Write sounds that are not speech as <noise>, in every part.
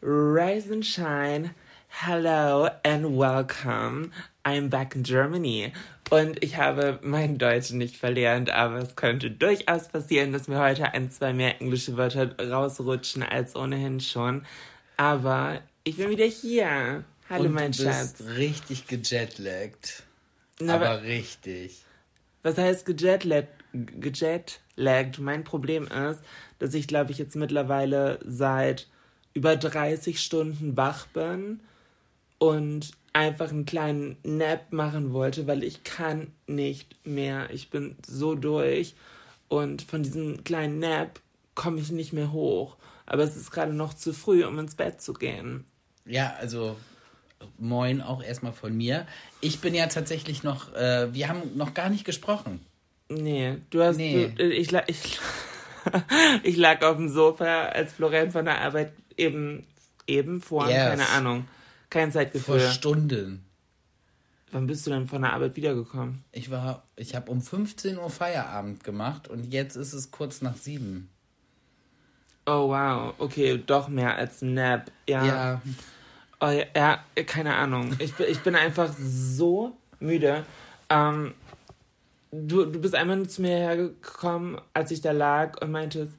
Rise and shine. Hello and welcome. I'm back in Germany. Und ich habe mein Deutsch nicht verlernt, aber es könnte durchaus passieren, dass mir heute ein, zwei mehr englische Wörter rausrutschen als ohnehin schon. Aber ich bin wieder hier. Hallo, Und mein du Schatz. bist richtig gejetlaggt. Na, aber aber- richtig. Was heißt gejetlaggt? gejetlaggt? Mein Problem ist, dass ich, glaube ich, jetzt mittlerweile seit über 30 Stunden wach bin und einfach einen kleinen Nap machen wollte, weil ich kann nicht mehr. Ich bin so durch und von diesem kleinen Nap komme ich nicht mehr hoch. Aber es ist gerade noch zu früh, um ins Bett zu gehen. Ja, also moin auch erstmal von mir. Ich bin ja tatsächlich noch, äh, wir haben noch gar nicht gesprochen. Nee, du hast. Nee. Du, ich, ich, <laughs> ich lag auf dem Sofa, als Florian von der Arbeit eben, eben vor, Yes. keine Ahnung, kein Vor Zeitgefühl. Stunden. Wann bist du denn von der Arbeit wiedergekommen? Ich war, ich habe um 15 Uhr Feierabend gemacht und jetzt ist es kurz nach sieben. Oh wow, okay, doch mehr als Nap. Ja. Ja, Oh, ja, ja, keine Ahnung. Ich, bin- ich bin einfach so müde. Ähm, du, du bist einmal zu mir hergekommen, als ich da lag und meintest,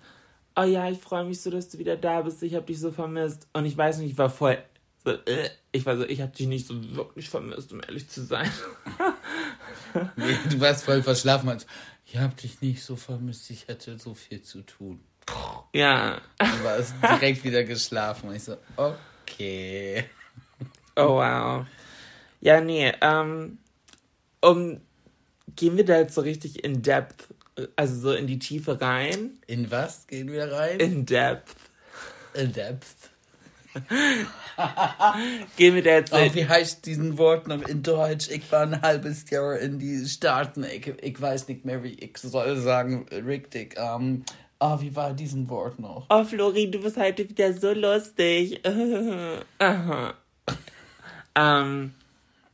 oh ja, ich freue mich so, dass du wieder da bist. Ich habe dich so vermisst. Und ich weiß nicht, ich war voll so, äh, ich war so, ich habe dich nicht so wirklich vermisst, um ehrlich zu sein. <laughs> nee, du warst voll verschlafen. Also, ich habe dich nicht so vermisst, ich hatte so viel zu tun. ja. Du warst direkt wieder geschlafen und ich so, okay. Oh wow. Ja, nee, ähm, um, gehen wir da jetzt so richtig in depth, also so in die Tiefe rein? In was gehen wir rein? In depth. In depth. <laughs> Gehen wir da jetzt Oh, wie heißt diesen Wort noch in Deutsch? Ich war ein halbes Jahr in die Staaten. Ich, ich weiß nicht mehr, wie ich soll sagen, richtig. Ähm, oh, wie war diesen Wort noch? Oh, Flori, du bist heute wieder so lustig. <laughs> Aha. ähm,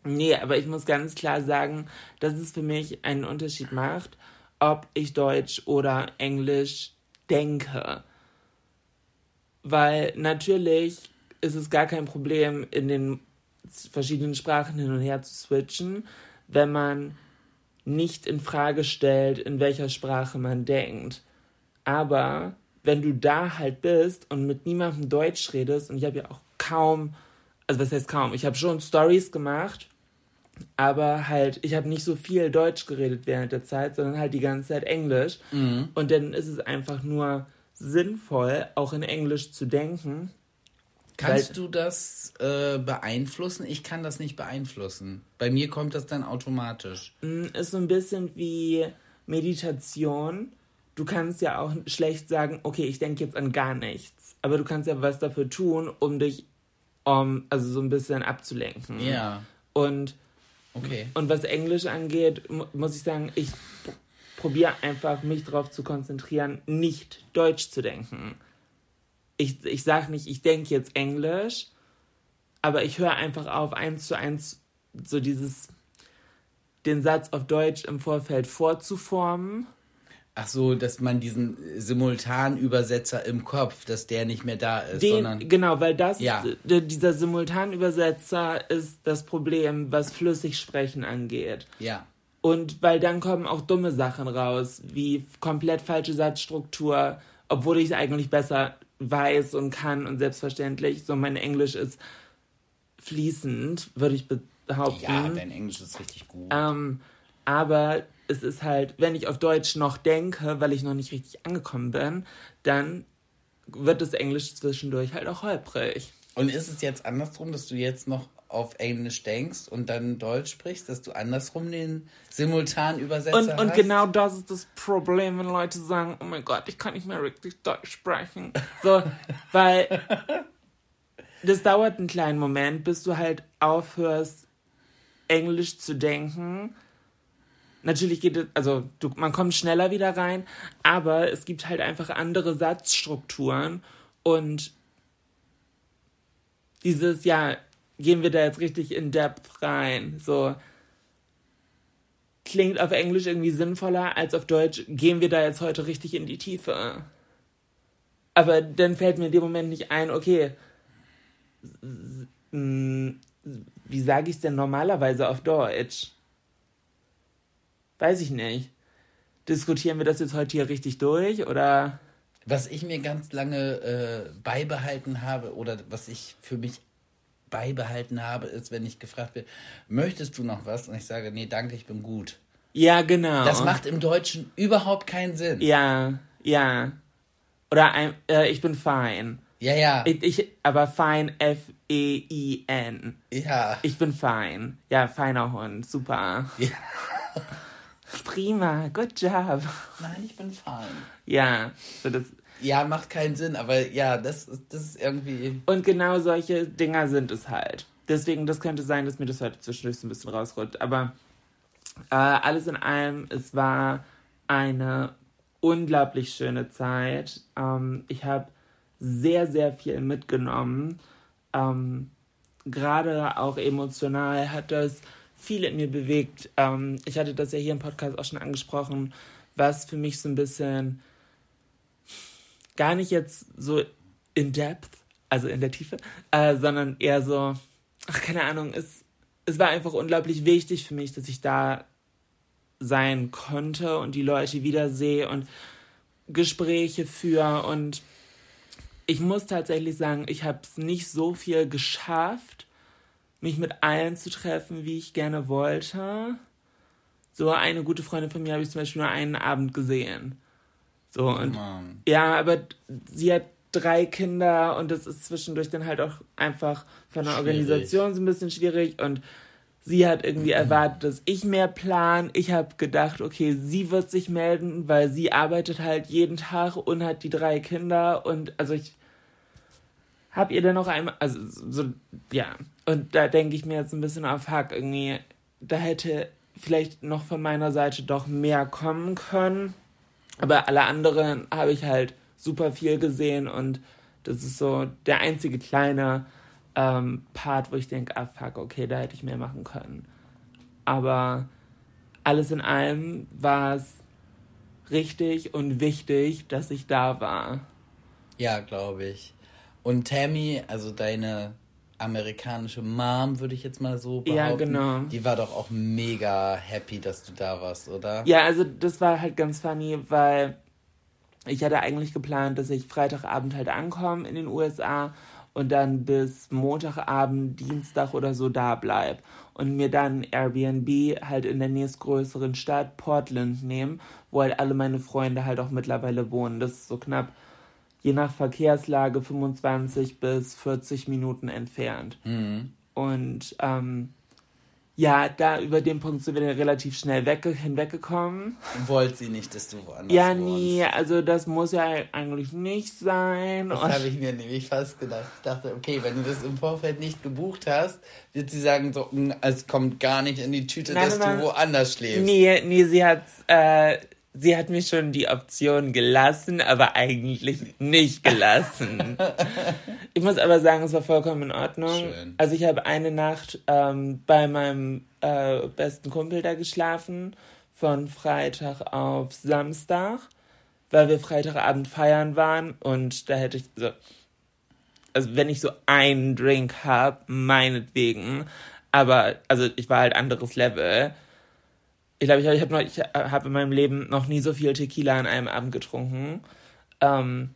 nee, aber ich muss ganz klar sagen, dass es für mich einen Unterschied macht, ob ich Deutsch oder Englisch denke. Weil natürlich ist es gar kein Problem, in den verschiedenen Sprachen hin und her zu switchen, wenn man nicht in Frage stellt, in welcher Sprache man denkt. Aber wenn du da halt bist und mit niemandem Deutsch redest, und ich habe ja auch kaum, also was heißt kaum, ich habe schon Stories gemacht, aber halt, ich habe nicht so viel Deutsch geredet während der Zeit, sondern halt die ganze Zeit Englisch. Und dann ist es einfach nur sinnvoll, auch in Englisch zu denken. Kannst du das äh, beeinflussen? Ich kann das nicht beeinflussen. Bei mir kommt das dann automatisch. Mm, Ist so ein bisschen wie Meditation. Du kannst ja auch schlecht sagen, okay, ich denke jetzt an gar nichts. Aber du kannst ja was dafür tun, um dich, um, also so ein bisschen abzulenken. Ja, Und, okay. und was Englisch angeht, mu muss ich sagen, ich probiere einfach, mich darauf zu konzentrieren, nicht Deutsch zu denken. Ich, ich sage nicht, ich denke jetzt Englisch, aber ich höre einfach auf, eins zu eins so dieses, den Satz auf Deutsch im Vorfeld vorzuformen. Ach so, dass man diesen Simultanübersetzer im Kopf, dass der nicht mehr da ist, Den, sondern genau, weil das, Ja. dieser Simultanübersetzer ist das Problem, was flüssig sprechen angeht. ja. Und weil dann kommen auch dumme Sachen raus, wie komplett falsche Satzstruktur obwohl ich es eigentlich besser weiß und kann und selbstverständlich. So mein Englisch ist fließend, würde ich behaupten. Ja, dein Englisch ist richtig gut. Ähm, aber es ist halt, wenn ich auf Deutsch noch denke, weil ich noch nicht richtig angekommen bin, dann wird das Englisch zwischendurch halt auch holprig. Und ist es jetzt andersrum, dass du jetzt noch auf Englisch denkst und dann Deutsch sprichst, dass du andersrum den simultan Übersetzer Und, und genau das ist das Problem, wenn Leute sagen, oh mein Gott, ich kann nicht mehr richtig Deutsch sprechen. So, <laughs> weil das dauert einen kleinen Moment, bis du halt aufhörst, Englisch zu denken. Natürlich geht es, also du, man kommt schneller wieder rein, aber es gibt halt einfach andere Satzstrukturen und dieses, ja, gehen wir da jetzt richtig in Depth rein, so klingt auf Englisch irgendwie sinnvoller als auf Deutsch, gehen wir da jetzt heute richtig in die Tiefe. Aber dann fällt mir in dem Moment nicht ein, okay, wie sage ich es denn normalerweise auf Deutsch? Weiß ich nicht. Diskutieren wir das jetzt heute hier richtig durch oder? Was ich mir ganz lange äh, beibehalten habe oder was ich für mich beibehalten habe, ist, wenn ich gefragt werde, möchtest du noch was? Und ich sage, nee, danke, ich bin gut. Ja, genau. Das macht im Deutschen überhaupt keinen Sinn. Ja, ja. Oder ein, äh, ich bin fein. Ja, ja. Ich, ich, aber fein, F-E-I-N. ja. Ich bin fein. Ja, feiner Hund. Super. ja. <laughs> Prima. Good job. Nein, ich bin fein. Ja, so das. Ja, macht keinen Sinn, aber ja, das ist, das ist irgendwie. Und genau solche Dinger sind es halt. Deswegen, das könnte sein, dass mir das heute zwischendurch so ein bisschen rausrutscht. Aber äh, alles in allem, es war eine unglaublich schöne Zeit. Ähm, ich habe sehr, sehr viel mitgenommen. Ähm, Gerade auch emotional hat das viel in mir bewegt. Ähm, ich hatte das ja hier im Podcast auch schon angesprochen, was für mich so ein bisschen gar nicht jetzt so in depth, also in der Tiefe, äh, sondern eher so, ach, keine Ahnung, es, es war einfach unglaublich wichtig für mich, dass ich da sein konnte und die Leute wiedersehe und Gespräche führe und ich muss tatsächlich sagen, ich habe es nicht so viel geschafft, mich mit allen zu treffen, wie ich gerne wollte. So eine gute Freundin von mir habe ich zum Beispiel nur einen Abend gesehen. So und Mann. ja, aber sie hat drei Kinder und das ist zwischendurch dann halt auch einfach von der Schwierig. Organisation so ein bisschen schwierig und sie hat irgendwie erwartet, dass ich mehr plan. Ich habe gedacht, okay, sie wird sich melden, weil sie arbeitet halt jeden Tag und hat die drei Kinder und also ich habe ihr dann noch einmal, also so, ja, und da denke ich mir jetzt ein bisschen auf Hack irgendwie, da hätte vielleicht noch von meiner Seite doch mehr kommen können. Aber alle anderen habe ich halt super viel gesehen und das ist so der einzige kleine ähm, Part, wo ich denke, ah fuck, okay, da hätte ich mehr machen können. Aber alles in allem war es richtig und wichtig, dass ich da war. Ja, glaube ich. Und Tammy, also deine amerikanische Mom, würde ich jetzt mal so behaupten. Ja, genau. Die war doch auch mega happy, dass du da warst, oder? Ja, also das war halt ganz funny, weil ich hatte eigentlich geplant, dass ich Freitagabend halt ankomme in den USA und dann bis Montagabend, Dienstag oder so da bleib und mir dann Airbnb halt in der nächstgrößeren Stadt Portland nehmen, wo halt alle meine Freunde halt auch mittlerweile wohnen. Das ist so knapp, je nach Verkehrslage, 25 bis 40 Minuten entfernt. Und ähm, ja, da über den Punkt sind wir relativ schnell wegge hinweggekommen. Wollte sie nicht, dass du woanders Ja, wohnst. nee, also das muss ja eigentlich nicht sein. Das habe ich mir nämlich fast gedacht. Ich dachte, okay, wenn du das im Vorfeld nicht gebucht hast, wird sie sagen, so, "Mm, es kommt gar nicht in die Tüte, Nein, dass nein, du woanders schläfst. Nee, nee, sie hat, äh, sie hat mir schon die Option gelassen, aber eigentlich nicht gelassen. <laughs> ich muss aber sagen, es war vollkommen in Ordnung. Schön. Also ich habe eine Nacht ähm, bei meinem äh, besten Kumpel da geschlafen, von Freitag auf Samstag, weil wir Freitagabend feiern waren und da hätte ich so, also wenn ich so einen Drink habe, meinetwegen, aber also ich war halt anderes Level. Ich glaube, ich habe ich hab noch- ich hab in meinem Leben noch nie so viel Tequila an einem Abend getrunken. Ähm,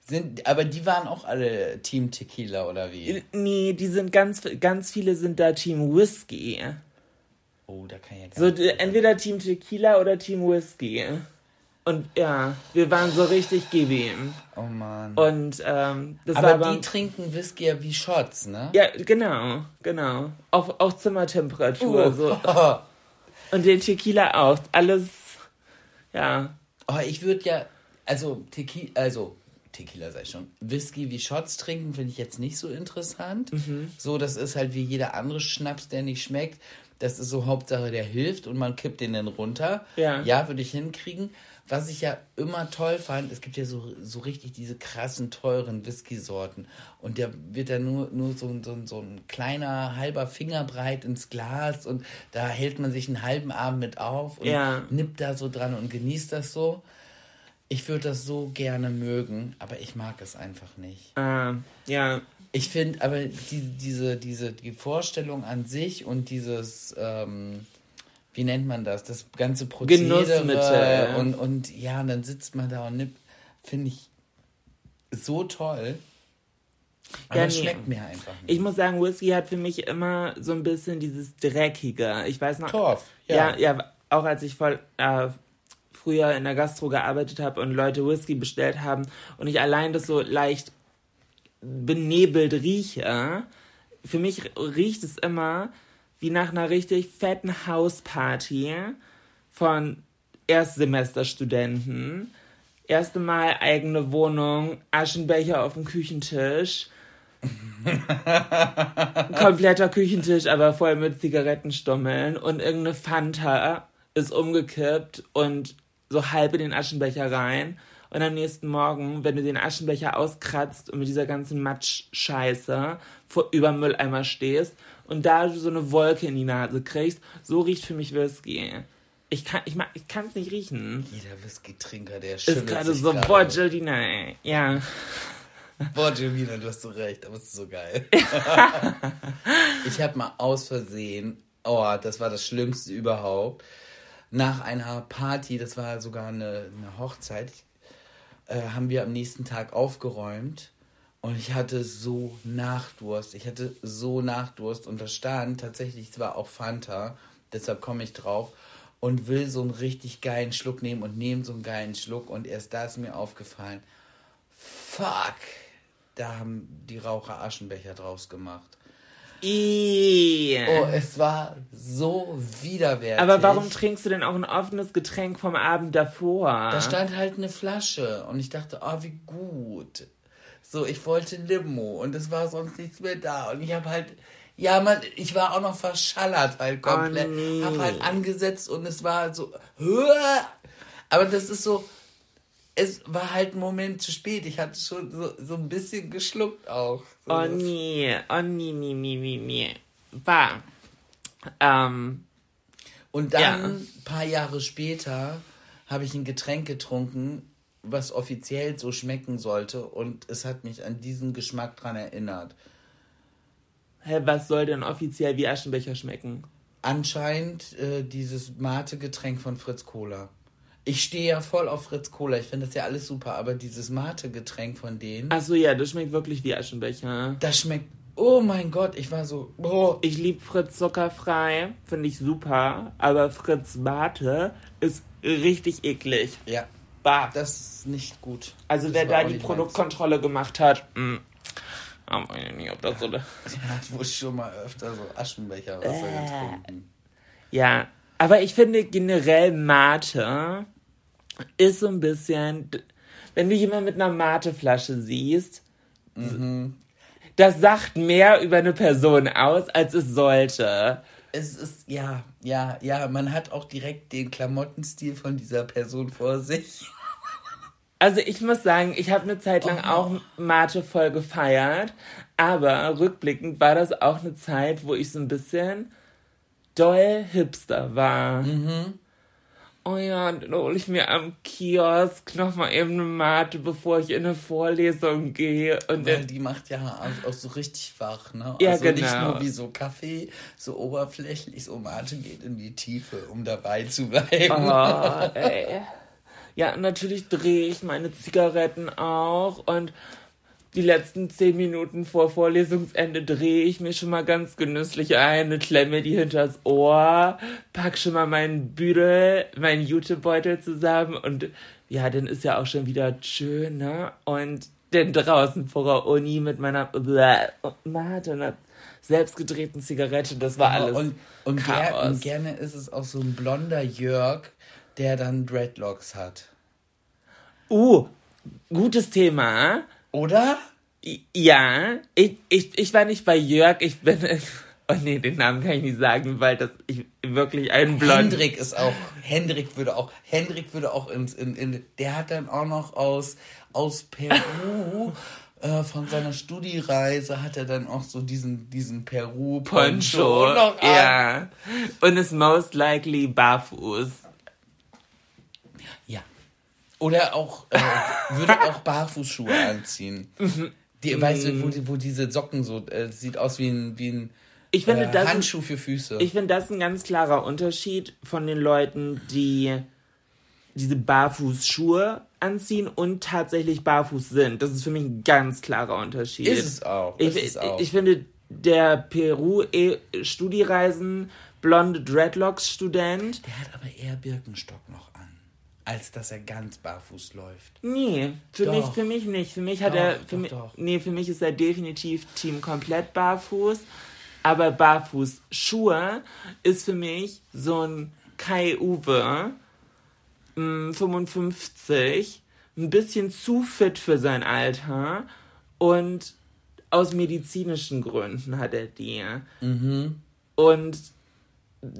Sind, aber die waren auch alle Team Tequila oder wie? nee, die sind ganz, ganz viele sind da Team Whisky. Oh, da kann ich ja gar So, nicht. d- entweder Team Tequila oder Team Whisky. Und ja, wir waren so richtig GWM. Oh Mann. Und ähm, das war aber aber. die trinken Whisky ja wie Shots, ne? ja, genau, genau. Auch, auch Zimmertemperatur. Uh. So. <laughs> Und den Tequila auch. Alles, ja. Oh, ich würde ja, also Tequila, also Tequila sei schon, Whisky wie Shots trinken finde ich jetzt nicht so interessant. Mhm. So, das ist halt wie jeder andere Schnaps, der nicht schmeckt. Das ist so Hauptsache, der hilft und man kippt den dann runter. Ja. Ja, würde ich hinkriegen. Was ich ja immer toll fand, es gibt ja so, so richtig diese krassen, teuren Whisky-Sorten. Und der wird dann nur, nur so, so, so ein kleiner, halber Finger breit ins Glas und da hält man sich einen halben Abend mit auf und Ja. nippt da so dran und genießt das so. Ich würde das so gerne mögen, aber ich mag es einfach nicht. Äh, ja, Ich finde aber die, diese, diese, die Vorstellung an sich und dieses, ähm, wie nennt man das? Das ganze Prozedere Genussmittel. und, und ja, und dann sitzt man da und nippt, finde ich so toll. Aber Ja, nee. schmeckt mir einfach nicht. ich muss sagen, Whisky hat für mich immer so ein bisschen dieses Dreckige. Ich weiß noch. Torf, Ja, ja. ja, auch als ich voll äh, früher in der Gastro gearbeitet habe und Leute Whisky bestellt haben und ich allein das so leicht benebelt rieche, für mich riecht es immer wie nach einer richtig fetten Hausparty von Erstsemesterstudenten. Erste Mal eigene Wohnung, Aschenbecher auf dem Küchentisch. <laughs> Kompletter Küchentisch, aber voll mit Zigarettenstummeln und irgendeine Fanta ist umgekippt und so halb in den Aschenbecher rein. Und am nächsten Morgen, wenn du den Aschenbecher auskratzt und mit dieser ganzen Matsch-Scheiße vor über Mülleimer stehst und da du so eine Wolke in die Nase kriegst, so riecht für mich Whisky. Ich kann ich, mag- ich kann es nicht riechen. Jeder Whisky-Trinker, der Ist schimmelt gerade sich so, gerade. boah, Gildina, ey. Ja. Boah, Jemina, du hast so recht, aber es ist so geil. <laughs> ich habe mal aus Versehen, oh, das war das Schlimmste überhaupt, nach einer Party, das war sogar eine, eine Hochzeit, äh, haben wir am nächsten Tag aufgeräumt und ich hatte so Nachdurst. Ich hatte so Nachdurst und da stand tatsächlich, es war auch Fanta, deshalb komme ich drauf und will so einen richtig geilen Schluck nehmen und nehme so einen geilen Schluck und erst da ist mir aufgefallen, fuck, da haben die Raucher Aschenbecher draus gemacht. Oh, es war so widerwärtig. Aber warum trinkst du denn auch ein offenes Getränk vom Abend davor? Da stand halt eine Flasche und ich dachte, oh, wie gut. So, ich wollte Limo und es war sonst nichts mehr da. Und ich habe halt, ja, man, ich war auch noch verschallert halt komplett. Oh, nee. Hab halt angesetzt und es war so, "Huah!" aber das ist so, es war halt ein Moment zu spät. Ich hatte schon so, so ein bisschen geschluckt auch. So, Oh nee, oh nee, nee, nee, nee, nee. War. Ähm, Und dann, Ja. ein paar Jahre später, habe ich ein Getränk getrunken, was offiziell so schmecken sollte. Und es hat mich an diesen Geschmack dran erinnert. hä, was soll denn offiziell wie Aschenbecher schmecken? Anscheinend äh, dieses Mate-Getränk von Fritz Cola. Ich stehe ja voll auf Fritz Cola. Ich finde das ja alles super. Aber dieses Mate-Getränk von denen, Achso, ja, das schmeckt wirklich wie Aschenbecher. das schmeckt. Oh mein Gott, ich war so. Oh, Ich lieb Fritz zuckerfrei, finde ich super, aber Fritz Mate ist richtig eklig. ja, Bah. das ist nicht gut. Also Das wer da die Produktkontrolle gemacht hat, mh, aber ich weiß nicht, ob das so... meins. Der hat wohl schon mal öfter so Aschenbecherwasser Äh. getrunken. Ja, aber ich finde generell Mate ist so ein bisschen, wenn du jemanden mit einer Mateflasche siehst, das sagt mehr über eine Person aus, als es sollte. Es ist, ja, ja, ja, man hat auch direkt den Klamottenstil von dieser Person vor sich. Also ich muss sagen, ich habe eine Zeit lang auch Mate voll gefeiert, aber rückblickend war das auch eine Zeit, wo ich so ein bisschen doll Hipster war. Oh ja, dann hole ich mir am Kiosk nochmal eben eine Mate, bevor ich in eine Vorlesung gehe. Und Weil dann, die macht ja auch, so richtig wach, ne? Ja, also nicht genau. nur wie so Kaffee, so oberflächlich, so Mate geht in die Tiefe, um dabei zu bleiben. oh, <laughs> ey. Ja, natürlich drehe ich meine Zigaretten auch und die letzten zehn Minuten vor Vorlesungsende drehe ich mich schon mal ganz genüsslich ein, klemme die hinters Ohr, pack schon mal meinen Büdel, meinen Jutebeutel zusammen und ja, dann ist ja auch schon wieder schön, ne? Und dann draußen vor der Uni mit meiner Mate, einer selbstgedrehten Zigarette, das war alles. Und, und, ger und gerne ist es auch so ein blonder Jörg, der dann Dreadlocks hat. Uh, gutes Thema. Oder? Ja, ich, ich, ich war nicht bei Jörg, ich bin. <laughs> Oh nee, den Namen kann ich nicht sagen, weil das ich wirklich ein Blond. Hendrik ist auch. Hendrik würde auch. Hendrik würde auch ins. In, in, der hat dann auch noch aus, aus Peru. äh, von seiner Studiereise hat er dann auch so diesen, diesen Peru-Poncho. Ja. Und ist most likely barfuß. Oder auch, äh, würde auch Barfußschuhe anziehen. Die, weißt du, wo, die, wo diese Socken so, äh, sieht aus wie ein, wie ein ich finde, äh, das Handschuh für Füße. Ich finde das ein ganz klarer Unterschied von den Leuten, die diese Barfußschuhe anziehen und tatsächlich barfuß sind. Das ist für mich ein ganz klarer Unterschied. Ist es auch. Ich, ist es auch. ich finde, der Peru-Studiereisen blonde Dreadlocks-Student. Der hat aber eher Birkenstock noch als dass er ganz barfuß läuft. Nee, für Doch. mich, für mich nicht. Für mich hat Doch, er, für doch, mich, doch. nee, für mich ist er definitiv Team komplett barfuß. Aber Barfußschuhe ist für mich so ein Kai Uwe, mh, 55, ein bisschen zu fit für sein Alter und aus medizinischen Gründen hat er die. Mhm. Und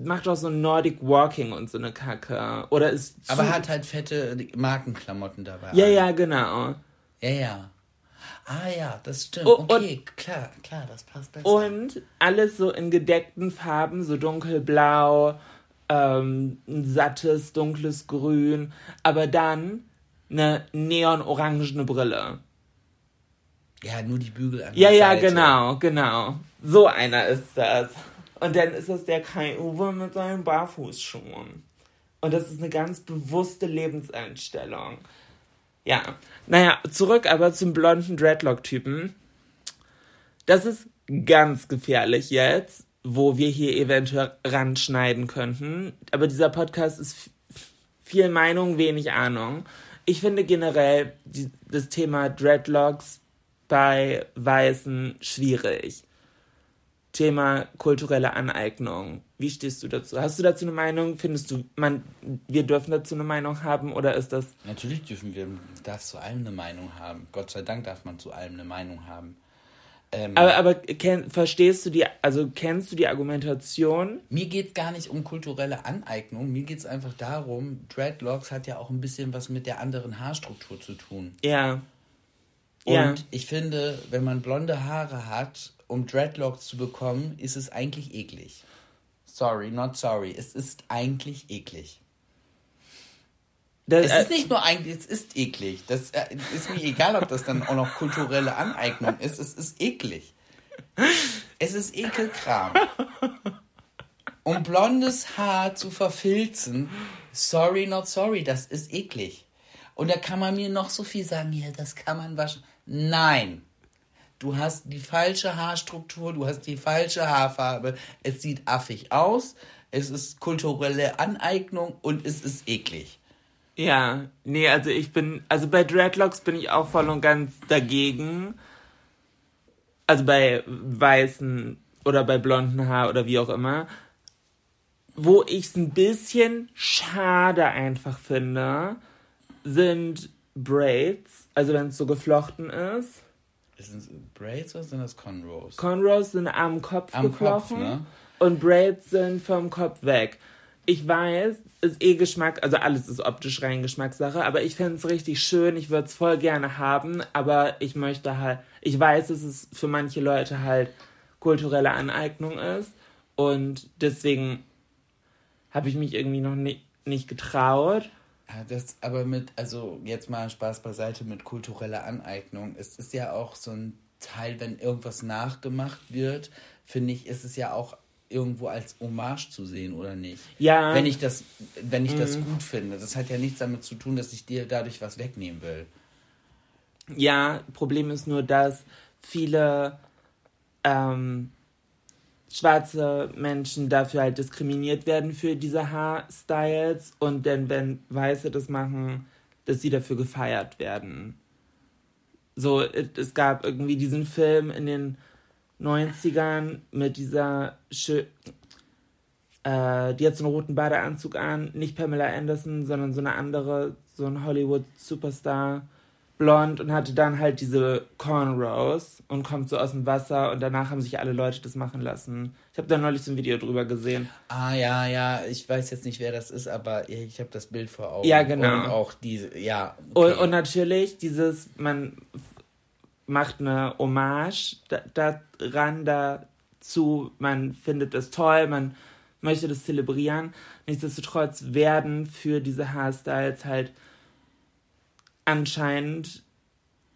macht auch so Nordic Walking und so eine Kacke. Oder ist Aber hat halt fette Markenklamotten dabei. Ja, ja, genau. Ja, ja. Ah ja, das stimmt. Oh, okay, klar, klar, das passt besser. Und alles so in gedeckten Farben, so dunkelblau, ähm, ein sattes, dunkles Grün, aber dann eine neon-orangene Brille. ja, nur die Bügel an Ja, ja, Seite. genau, genau. So einer ist das. Und dann ist das der Kai Uwe mit seinen Barfußschuhen. Und das ist eine ganz bewusste Lebenseinstellung. Ja, naja, zurück aber zum blonden Dreadlock-Typen. Das ist ganz gefährlich jetzt, wo wir hier eventuell ranschneiden könnten. Aber dieser Podcast ist viel Meinung, wenig Ahnung. Ich finde generell die, das Thema Dreadlocks bei Weißen schwierig. Thema kulturelle Aneignung. Wie stehst du dazu? Hast du dazu eine Meinung? Findest du, man, wir dürfen dazu eine Meinung haben oder ist das Natürlich dürfen wir, darf zu allem eine Meinung haben. Gott sei Dank darf man zu allem eine Meinung haben. Ähm, Aber, aber kenn, verstehst du die, also kennst du die Argumentation? Mir geht es gar nicht um kulturelle Aneignung. Mir geht es einfach darum, Dreadlocks hat ja auch ein bisschen was mit der anderen Haarstruktur zu tun. Ja. Und Ja. ich finde, wenn man blonde Haare hat, um Dreadlocks zu bekommen, ist es eigentlich eklig. Sorry, not sorry. Es ist eigentlich eklig. Das, Es ist nicht nur eigentlich, es ist eklig. Das äh, ist mir egal, ob das dann auch noch kulturelle Aneignung ist. Es ist eklig. Es ist Ekelkram. Um blondes Haar zu verfilzen, sorry, not sorry, das ist eklig. Und da kann man mir noch so viel sagen, ja, das kann man waschen. Nein. Du hast die falsche Haarstruktur, du hast die falsche Haarfarbe. Es sieht affig aus, es ist kulturelle Aneignung und es ist eklig. Ja, nee, also ich bin, also bei Dreadlocks bin ich auch voll und ganz dagegen. Also bei weißen oder bei blonden Haar oder wie auch immer. Wo ich es ein bisschen schade einfach finde, sind Braids, also wenn es so geflochten ist. Sind es Braids oder sind das Conrows? Cornrows sind am Kopf Am Kopf, geflochten ne? und Braids sind vom Kopf weg. Ich weiß, ist eh Geschmack, also alles ist optisch rein Geschmackssache, aber ich fände es richtig schön, ich würde es voll gerne haben, aber ich möchte halt, ich weiß, dass es für manche Leute halt kulturelle Aneignung ist und deswegen habe ich mich irgendwie noch nicht, nicht getraut. Ja, das aber mit, also jetzt mal Spaß beiseite mit kultureller Aneignung. Es ist ja auch so ein Teil, wenn irgendwas nachgemacht wird, finde ich, ist es ja auch irgendwo als Hommage zu sehen, oder nicht? Ja. Wenn ich das, wenn ich das Mhm. gut finde. Das hat ja nichts damit zu tun, dass ich dir dadurch was wegnehmen will. Ja, Problem ist nur, dass viele ähm, schwarze Menschen dafür halt diskriminiert werden für diese Haarstyles und dann, wenn Weiße das machen, dass sie dafür gefeiert werden. So, es gab irgendwie diesen Film in den 90ern mit dieser schö äh, die hat so einen roten Badeanzug an, nicht Pamela Anderson, sondern so eine andere, so ein Hollywood-Superstar, blond und hatte dann halt diese Cornrows und kommt so aus dem Wasser und danach haben sich alle Leute das machen lassen. Ich habe da neulich so ein Video drüber gesehen. Ah, ja, ja, ich weiß jetzt nicht, wer das ist, aber ich habe das Bild vor Augen. Ja, genau. Und auch diese, ja. Und, okay. und natürlich dieses, man macht eine Hommage da- daran dazu, man findet es toll, man möchte das zelebrieren. Nichtsdestotrotz werden für diese Haarstyles halt anscheinend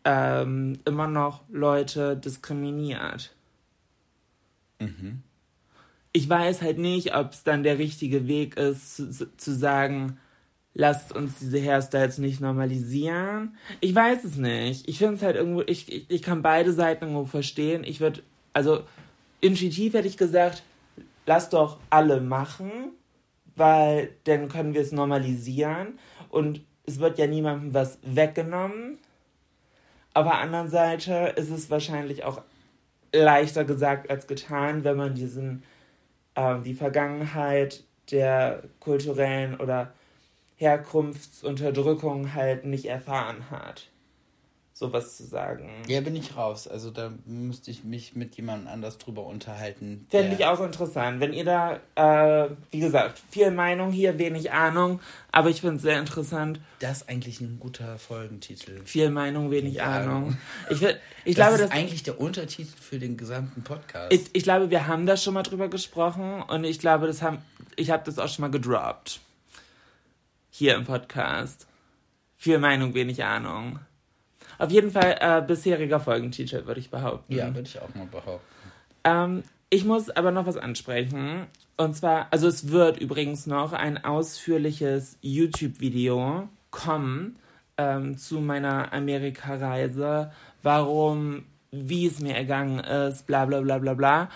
ähm, immer noch Leute diskriminiert. Ich weiß halt nicht, ob es dann der richtige Weg ist, zu, zu sagen, lasst uns diese Hairstyles nicht normalisieren. Ich weiß es nicht. Ich finde es halt irgendwo, ich, ich, ich kann beide Seiten irgendwo verstehen. Ich würde, also intuitiv hätte ich gesagt, lasst doch alle machen, weil dann können wir es normalisieren und es wird ja niemandem was weggenommen. Auf der anderen Seite ist es wahrscheinlich auch leichter gesagt als getan, wenn man diesen ähm, die Vergangenheit der kulturellen oder Herkunftsunterdrückung halt nicht erfahren hat. Sowas zu sagen. Ja, bin ich raus. Also da müsste ich mich mit jemandem anders drüber unterhalten. Fände ich auch interessant. Wenn ihr da, äh, wie gesagt, viel Meinung hier, wenig Ahnung, aber ich finde es sehr interessant. Das ist eigentlich ein guter Folgentitel. Viel Meinung, wenig Ja. Ahnung. <laughs> Ich, find- ich das glaube, ist dass. eigentlich der Untertitel für den gesamten Podcast. Ich, ich glaube, wir haben da schon mal drüber gesprochen und ich glaube, das haben, ich habe das auch schon mal gedroppt. Hier im Podcast. Viel Meinung, wenig Ahnung. Auf jeden Fall äh, bisheriger Folgentitel, würde ich behaupten. ja, würde ich auch mal behaupten. Ähm, ich muss aber noch was ansprechen. Und zwar, also es wird übrigens noch ein ausführliches YouTube-Video kommen ähm, zu meiner Amerika-Reise. Warum, wie es mir ergangen ist, bla bla bla bla bla.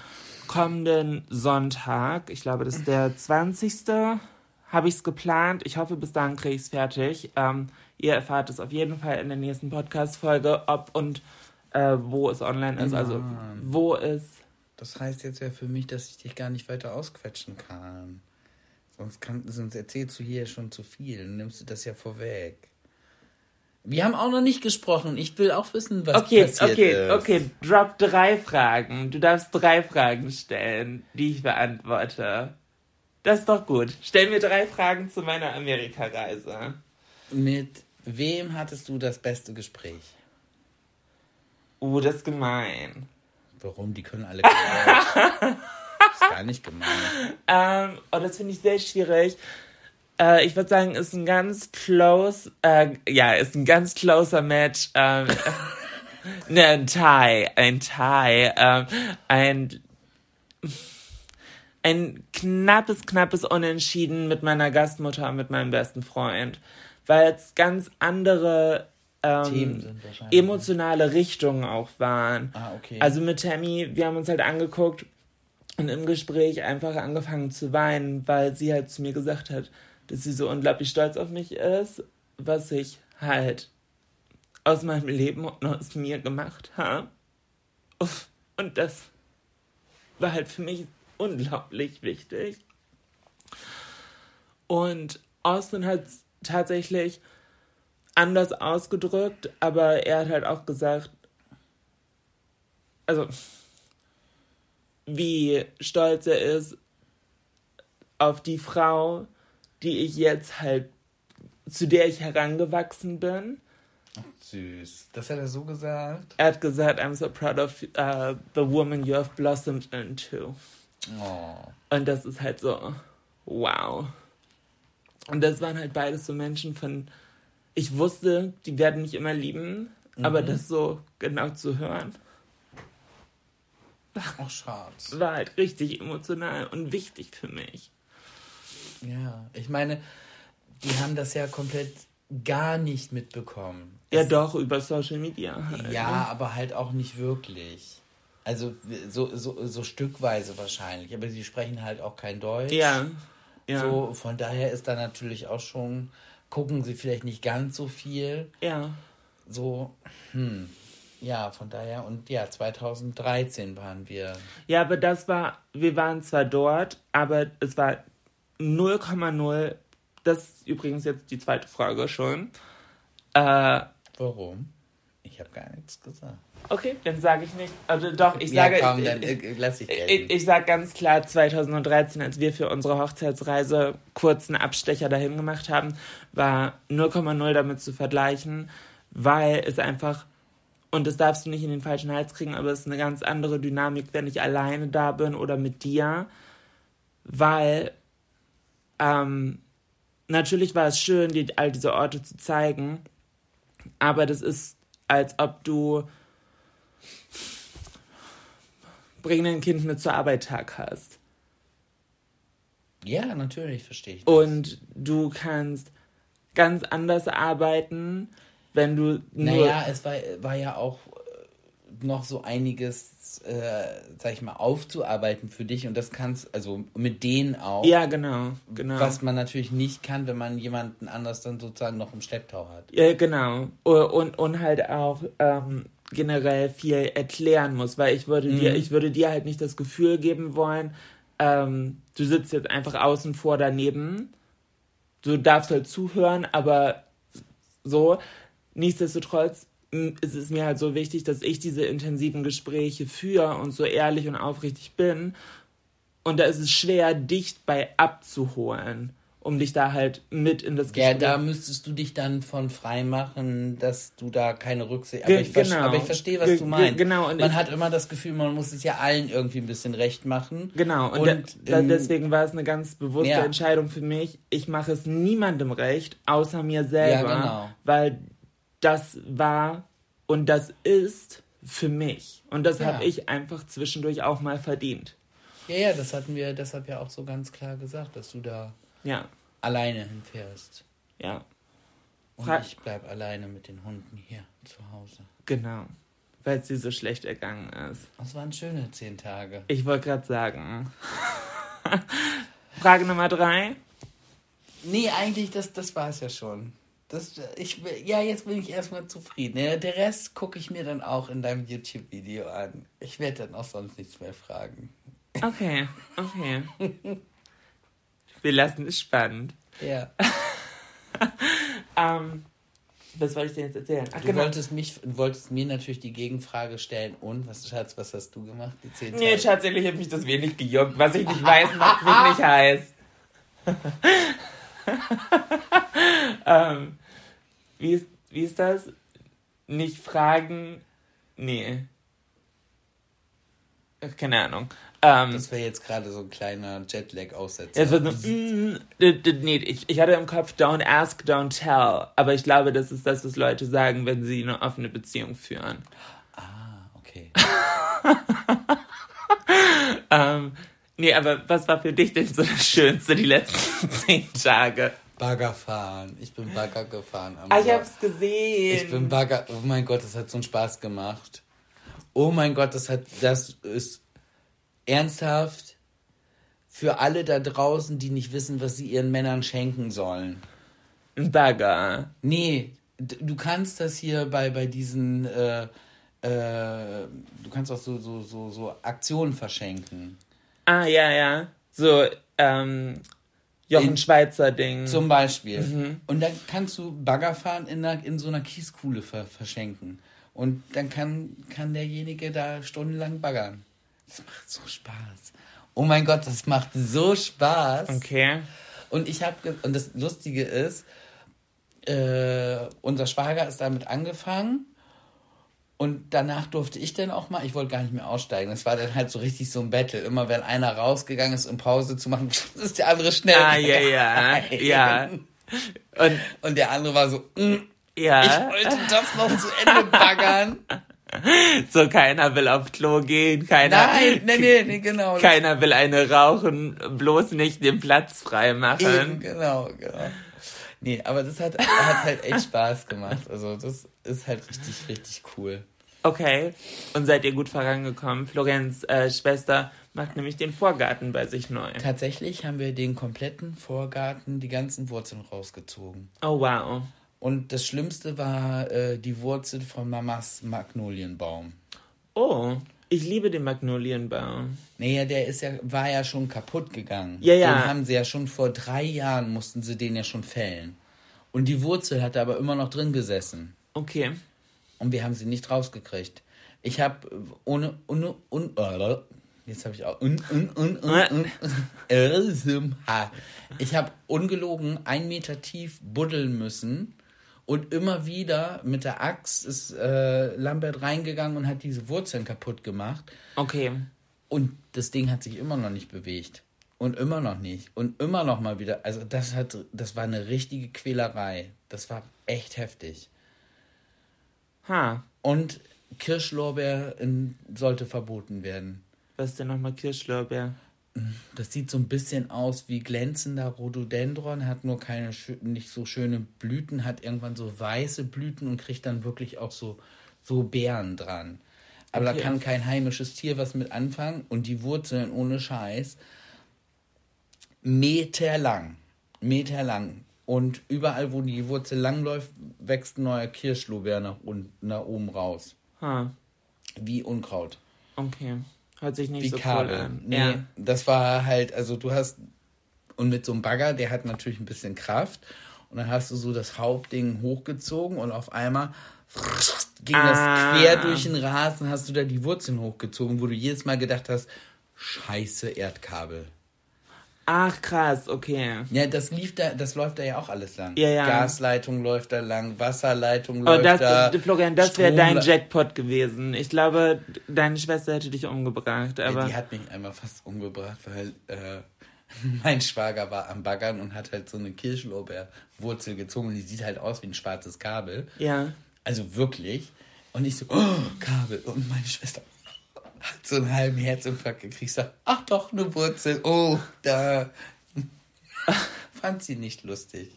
Kommenden Sonntag, ich glaube, das ist der 20. habe ich es geplant. Ich hoffe, bis dahin kriege ich es fertig. Ähm, ihr erfahrt es auf jeden Fall in der nächsten Podcast-Folge, ob und äh, wo es online ist. Also, wo es Das heißt jetzt ja für mich, dass ich dich gar nicht weiter ausquetschen kann. Sonst, kann, sonst erzählst du hier schon zu viel. Nimmst du das ja vorweg. Wir haben auch noch nicht gesprochen. Ich will auch wissen, was Okay, passiert okay, ist. okay. Drop drei Fragen. Du darfst drei Fragen stellen, die ich beantworte. Das ist doch gut. Stell mir drei Fragen zu meiner Amerikareise. Mit wem hattest du das beste Gespräch? Uh, das ist gemein. Warum? Die können alle Deutsch. ist gar nicht gemein. Ähm, oh, das finde ich sehr schwierig. Äh, ich würde sagen, ist ein ganz close, äh, ja, ist ein ganz closer Match. Ähm, <laughs> ne, ein Tie, ein Tie, ähm, ein, ein knappes, knappes Unentschieden mit meiner Gastmutter und mit meinem besten Freund. Weil es ganz andere ähm, wahrscheinlich. emotionale Richtungen auch waren. Ah, okay. Also mit Tammy, wir haben uns halt angeguckt und im Gespräch einfach angefangen zu weinen, weil sie halt zu mir gesagt hat, dass sie so unglaublich stolz auf mich ist, was ich halt aus meinem Leben und aus mir gemacht habe. Uff. Und das war halt für mich unglaublich wichtig. Und Austin hat tatsächlich anders ausgedrückt, aber er hat halt auch gesagt, also wie stolz er ist auf die Frau, die ich jetzt halt, zu der ich herangewachsen bin. Süß. Das hat er so gesagt? Er hat gesagt, I'm so proud of uh, the woman you have blossomed into. Oh. Und das ist halt so, wow. Und das waren halt beides so Menschen von, ich wusste, die werden mich immer lieben, aber das so genau zu hören, Oh, schade. war halt richtig emotional und wichtig für mich. Ja, ich meine, die haben das ja komplett gar nicht mitbekommen. Ja, doch, über Social Media. Halt, Ja, ne? aber halt auch nicht wirklich. Also so, so, so stückweise wahrscheinlich. Aber sie sprechen halt auch kein Deutsch. Ja. Ja. So, von daher ist da natürlich auch schon, gucken sie vielleicht nicht ganz so viel. Ja. So, hm. Ja, von daher, und ja, 2013 waren wir. Ja, aber das war, wir waren zwar dort, aber es war 0,0. Das ist übrigens jetzt die zweite Frage schon. Äh, Warum? Ich habe gar nichts gesagt. Okay, dann sage ich nicht. Also doch, ich ja, sage. komm, ich, dann ich, äh, lass ich ich, ich sage ganz klar, 2013, als wir für unsere Hochzeitsreise kurzen Abstecher dahin gemacht haben, war 0,0 damit zu vergleichen, weil es einfach, und das darfst du nicht in den falschen Hals kriegen, aber es ist eine ganz andere Dynamik, wenn ich alleine da bin oder mit dir, weil ähm, natürlich war es schön, dir all diese Orte zu zeigen, aber das ist, als ob du bring dein Kind mit zur Arbeit Tag hast. ja, natürlich verstehe ich das. Und du kannst ganz anders arbeiten, wenn du nur. Naja, es war, war ja auch äh, noch so einiges, äh, sag ich mal, aufzuarbeiten für dich und das kannst, also mit denen auch. ja, genau, genau. Was man natürlich nicht kann, wenn man jemanden anders dann sozusagen noch im Schlepptau hat. Ja, genau. Und, und halt auch ähm, generell viel erklären muss, weil ich würde dir, ich würde dir halt nicht das Gefühl geben wollen, ähm, du sitzt jetzt einfach außen vor daneben. Du darfst halt zuhören, aber so. Nichtsdestotrotz ist es mir halt so wichtig, dass ich diese intensiven Gespräche führe und so ehrlich und aufrichtig bin. Und da ist es schwer, dich bei abzuholen, um dich da halt mit in das Ja, Gespräch da müsstest du dich dann von frei machen, dass du da keine Rücksicht. Aber, ich, genau. aber ich verstehe, was Ge- du meinst. genau, und man hat immer das Gefühl, man muss es ja allen irgendwie ein bisschen recht machen. Genau, und, Und, ähm, deswegen war es eine ganz bewusste ja. Entscheidung für mich. Ich mache es niemandem recht, außer mir selber, Ja, genau. weil das war und das ist für mich. Und das Ja. habe ich einfach zwischendurch auch mal verdient. Ja, ja, das hatten wir deshalb ja auch so ganz klar gesagt, dass du da Ja, alleine hinfährst. ja, Und Fra- ich bleib alleine mit den Hunden hier zu Hause. genau. Weil es dir so schlecht ergangen ist. Das waren schöne zehn Tage. Ich wollte gerade sagen. <laughs> Frage Nummer drei. Nee, eigentlich, das, das war es ja schon. Das, ich, ja, jetzt bin ich erstmal zufrieden. Ja, der Rest gucke ich mir dann auch in deinem YouTube-Video an. Ich werde dann auch sonst nichts mehr fragen. Okay, okay. <laughs> Wir lassen es spannend. Ja. <laughs> Ähm, was wollte ich denn jetzt erzählen? Ach, Du wolltest, mich, wolltest mir natürlich die Gegenfrage stellen. Und, was, Schatz, was hast du gemacht? Die zehn Nee, Tage? tatsächlich hat mich das wenig gejuckt. Was ich nicht weiß, macht mich <laughs> nicht heiß. <laughs> ähm, wie, ist, wie ist das? Nicht fragen. Nee. Keine Ahnung. Ähm, Das wäre jetzt gerade so ein kleiner Jetlag-Aussetzer. es wird so, mm, nee, ich, ich hatte im Kopf don't ask, don't tell. Aber ich glaube, das ist das, was Leute sagen, wenn sie eine offene Beziehung führen. ah, okay. <laughs> Ähm, nee, aber was war für dich denn so das Schönste die letzten <laughs> zehn Tage? Bagger fahren. Ich bin Bagger gefahren. Am Ah, ich hab's gesehen. Ich bin Bagger. Oh mein Gott, das hat so einen Spaß gemacht. Oh mein Gott, das hat, das ist ernsthaft für alle da draußen, die nicht wissen, was sie ihren Männern schenken sollen. ein Bagger. Nee, du kannst das hier bei, bei diesen, äh, äh, du kannst auch so, so, so, so Aktionen verschenken. Ah, ja, ja. So, ähm, Jochen In- Schweizer Ding. Zum Beispiel. Und dann kannst du Bagger fahren in, einer, in so einer Kieskuhle ver verschenken. Und dann kann, kann derjenige da stundenlang baggern. Das macht so Spaß. Oh mein Gott, das macht so Spaß. okay. Und ich habe und das Lustige ist, äh, unser Schwager ist damit angefangen und danach durfte ich dann auch mal, ich wollte gar nicht mehr aussteigen. Es war dann halt so richtig so ein Battle. Immer wenn einer rausgegangen ist, um Pause zu machen, <laughs> ist der andere schnell. Ah, ja, ja, <laughs> ja. <laughs> Und, Und der andere war so, mm, ja. ich wollte das noch zu Ende baggern. <laughs> so keiner will auf Klo gehen, keiner. Nein, nee, <laughs> nee, nee, genau. Keiner will eine rauchen, bloß nicht den Platz frei machen. Eben, genau, genau. Nee, aber das hat, hat halt echt Spaß gemacht. Also das ist halt richtig, richtig cool. Okay, und seid ihr gut vorangekommen? Florenz äh, Schwester macht nämlich den Vorgarten bei sich neu. Tatsächlich haben wir den kompletten Vorgarten, die ganzen Wurzeln rausgezogen. Oh wow. Und das Schlimmste war äh, die Wurzel von Mamas Magnolienbaum. Oh, ich liebe den Magnolienbaum. Naja, der ist ja, war ja schon kaputt gegangen. Ja, ja. Den haben sie ja schon vor drei Jahren mussten sie den ja schon fällen. Und die Wurzel hat aber immer noch drin gesessen. Okay. Und wir haben sie nicht rausgekriegt. Ich habe ohne, ohne, un, äh, jetzt habe ich auch, un, un, un, un, un, äh, ich habe ungelogen ein Meter tief buddeln müssen und immer wieder mit der Axt ist äh, Lambert reingegangen und hat diese Wurzeln kaputt gemacht. Okay. Und das Ding hat sich immer noch nicht bewegt. Und immer noch nicht. Und immer noch mal wieder. Also das hat, das war eine richtige Quälerei. Das war echt heftig. Ha. Und Kirschlorbeer in, sollte verboten werden. Was ist denn nochmal Kirschlorbeer? Das sieht so ein bisschen aus wie glänzender Rhododendron, hat nur keine nicht so schöne Blüten, hat irgendwann so weiße Blüten und kriegt dann wirklich auch so, so Beeren dran. Aber okay. da kann kein heimisches Tier was mit anfangen und die Wurzeln ohne Scheiß meterlang. Meterlang. Und überall, wo die Wurzel langläuft, wächst ein neuer Kirschlorbeer nach, nach oben raus. Ha. Wie Unkraut. Okay. Hört sich nicht Wie so Kabel. cool an. Nee, Ja. das war halt, also du hast, und mit so einem Bagger, der hat natürlich ein bisschen Kraft. Und dann hast du so das Hauptding hochgezogen und auf einmal ging Ah. das quer durch den Rasen, hast du da die Wurzeln hochgezogen, wo du jedes Mal gedacht hast, scheiße Erdkabel. Ach krass, okay. Ja, das lief da, das läuft da ja auch alles lang. Ja, ja. Gasleitung läuft da lang, Wasserleitung Aber läuft das, da. Florian, das wäre dein Jackpot gewesen. Ich glaube, deine Schwester hätte dich umgebracht, Ja, aber. die hat mich einmal fast umgebracht, weil äh, <laughs> mein Schwager war am Baggern und hat halt so eine Kirschlorbeerwurzel gezogen und die sieht halt aus wie ein schwarzes Kabel. ja. Also wirklich. Und ich so, oh, Kabel. Und meine Schwester hat so einen halben Herzinfarkt gekriegt. Ich sag, ach doch, eine Wurzel. Oh, da. Fand sie nicht lustig.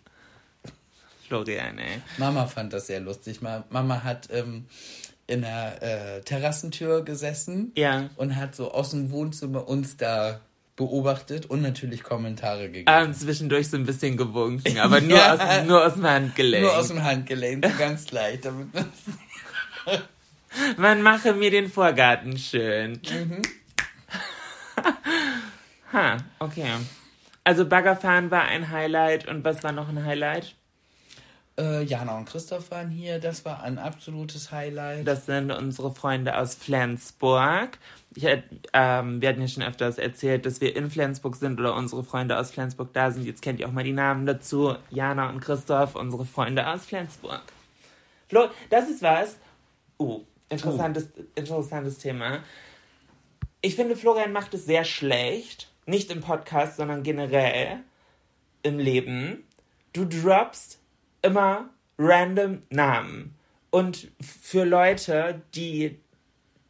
Florian, ey. Mama fand das sehr lustig. Ma- Mama hat ähm, in der äh, Terrassentür gesessen Ja. und hat so aus dem Wohnzimmer uns da beobachtet und natürlich Kommentare gegeben. Ah, und zwischendurch so ein bisschen gewunken, aber nur, <laughs> Ja. aus, nur aus dem Handgelenk. Nur aus dem Handgelenk, so ganz leicht. Damit <laughs> Man mache mir den Vorgarten schön. Mhm. <laughs> ha, okay. Also Baggerfahren war ein Highlight und was war noch ein Highlight? äh, Jana und Christoph waren hier, das war ein absolutes Highlight. Das sind unsere Freunde aus Flensburg. Ich, ähm, wir hatten ja schon öfters erzählt, dass wir in Flensburg sind oder unsere Freunde aus Flensburg da sind. Jetzt kennt ihr auch mal die Namen dazu. Jana und Christoph, unsere Freunde aus Flensburg. Flo, das ist was. Uh, interessantes, interessantes Thema. Ich finde, Florian macht es sehr schlecht. Nicht im Podcast, sondern generell im Leben. Du droppst immer random Namen. Und für Leute, die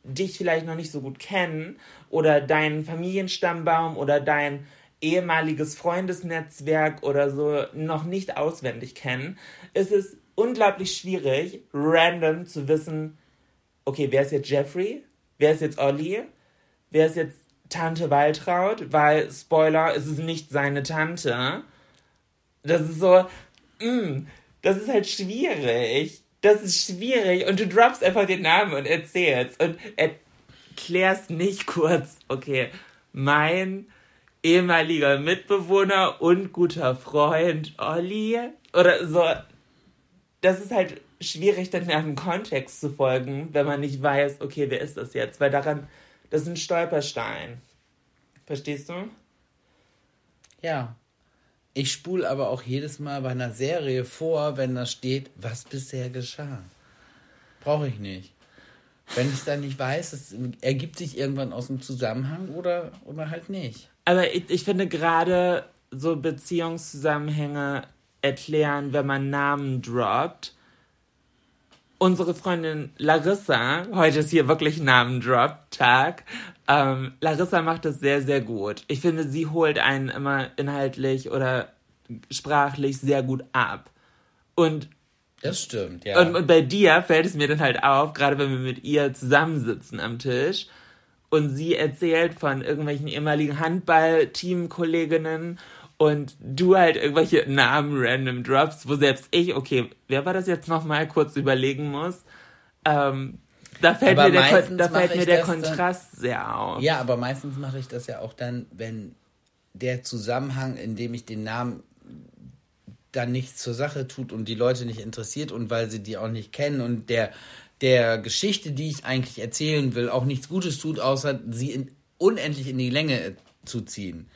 dich vielleicht noch nicht so gut kennen oder deinen Familienstammbaum oder dein ehemaliges Freundesnetzwerk oder so noch nicht auswendig kennen, ist es unglaublich schwierig, random zu wissen, okay, wer ist jetzt Jeffrey? Wer ist jetzt Olli? Wer ist jetzt Tante Waltraud? Weil, Spoiler, es ist nicht seine Tante. Das ist so, mm, das ist halt schwierig. Das ist schwierig. Und du droppst einfach den Namen und erzählst. Und erklärst nicht kurz, okay, mein ehemaliger Mitbewohner und guter Freund Olli oder so. Das ist halt schwierig, dann dem Kontext zu folgen, wenn man nicht weiß, okay, wer ist das jetzt? Weil daran, das ist ein Stolperstein. Verstehst du? Ja. Ich spule aber auch jedes Mal bei einer Serie vor, wenn da steht, was bisher geschah. Brauche ich nicht. Wenn ich es dann nicht weiß, es ergibt sich irgendwann aus dem Zusammenhang oder, oder halt nicht. Aber ich, ich finde gerade so Beziehungszusammenhänge erklären, wenn man Namen droppt, unsere Freundin Larissa, heute ist hier wirklich Namendrop-Tag. Ähm, Larissa macht das sehr, sehr gut. Ich finde, sie holt einen immer inhaltlich oder sprachlich sehr gut ab. Und Das stimmt, ja. und, und bei dir fällt es mir dann halt auf, gerade wenn wir mit ihr zusammensitzen am Tisch und sie erzählt von irgendwelchen ehemaligen Handball-Teamkolleginnen und du halt irgendwelche Namen random drops, wo selbst ich, okay, wer war das jetzt nochmal, kurz überlegen muss. Ähm, da fällt Aber mir der, Kon- da fällt mir der das dann- Kontrast sehr auf. Ja, aber meistens mache ich das ja auch dann, wenn der Zusammenhang, in dem ich den Namen dann nichts zur Sache tut und die Leute nicht interessiert und weil sie die auch nicht kennen und der, der Geschichte, die ich eigentlich erzählen will, auch nichts Gutes tut, außer sie in, unendlich in die Länge zu ziehen.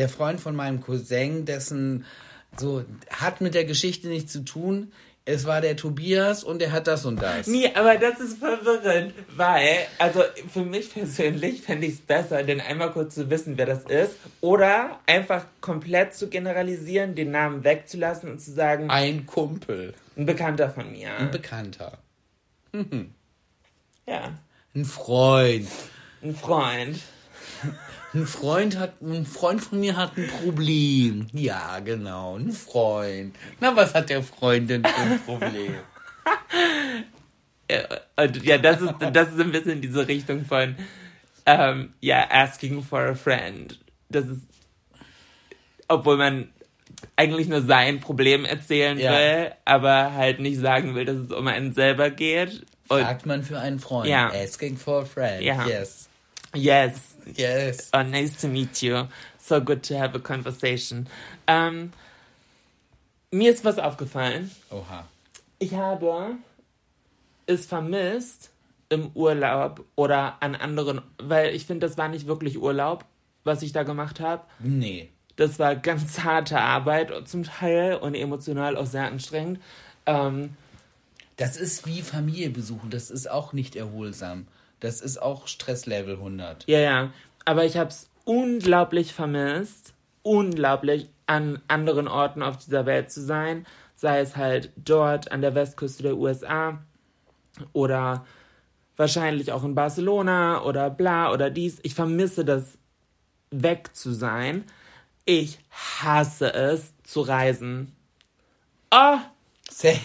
Der Freund von meinem Cousin, dessen so hat mit der Geschichte nichts zu tun. Es war der Tobias und er hat das und das. Nee, aber das ist verwirrend, weil, also für mich persönlich fände ich es besser, denn einmal kurz zu wissen, wer das ist, oder einfach komplett zu generalisieren, den Namen wegzulassen und zu sagen, Ein Kumpel, ein Bekannter von mir. ein Bekannter, Ja, ein Freund. ein Freund. <laughs> Ein Freund hat, ein Freund von mir hat ein Problem. Ja, genau, ein Freund. Na, was hat der Freund denn für ein Problem? <laughs> Ja, das ist, das ist ein bisschen diese Richtung von, ähm, ja, asking for a friend. Das ist, obwohl man eigentlich nur sein Problem erzählen Ja. will, aber halt nicht sagen will, dass es um einen selber geht. Und Fragt man für einen Freund. Ja. Asking for a friend. Ja. Yes. yes, Yes. oh, nice to meet you. So good to have a conversation. Ähm, mir ist was aufgefallen. Oha. Ich habe es vermisst im Urlaub oder an anderen, weil ich finde, das war nicht wirklich Urlaub, was ich da gemacht habe. Nee. Das war ganz harte Arbeit zum Teil und emotional auch sehr anstrengend. Ähm, Das ist wie Familie besuchen. Das ist auch nicht erholsam. Das ist auch Stresslevel 100. ja, ja. Aber ich habe es unglaublich vermisst, unglaublich an anderen Orten auf dieser Welt zu sein. Sei es halt dort an der Westküste der USA oder wahrscheinlich auch in Barcelona oder bla oder dies. Ich vermisse das, weg zu sein. Ich hasse es, zu reisen. Oh, Say.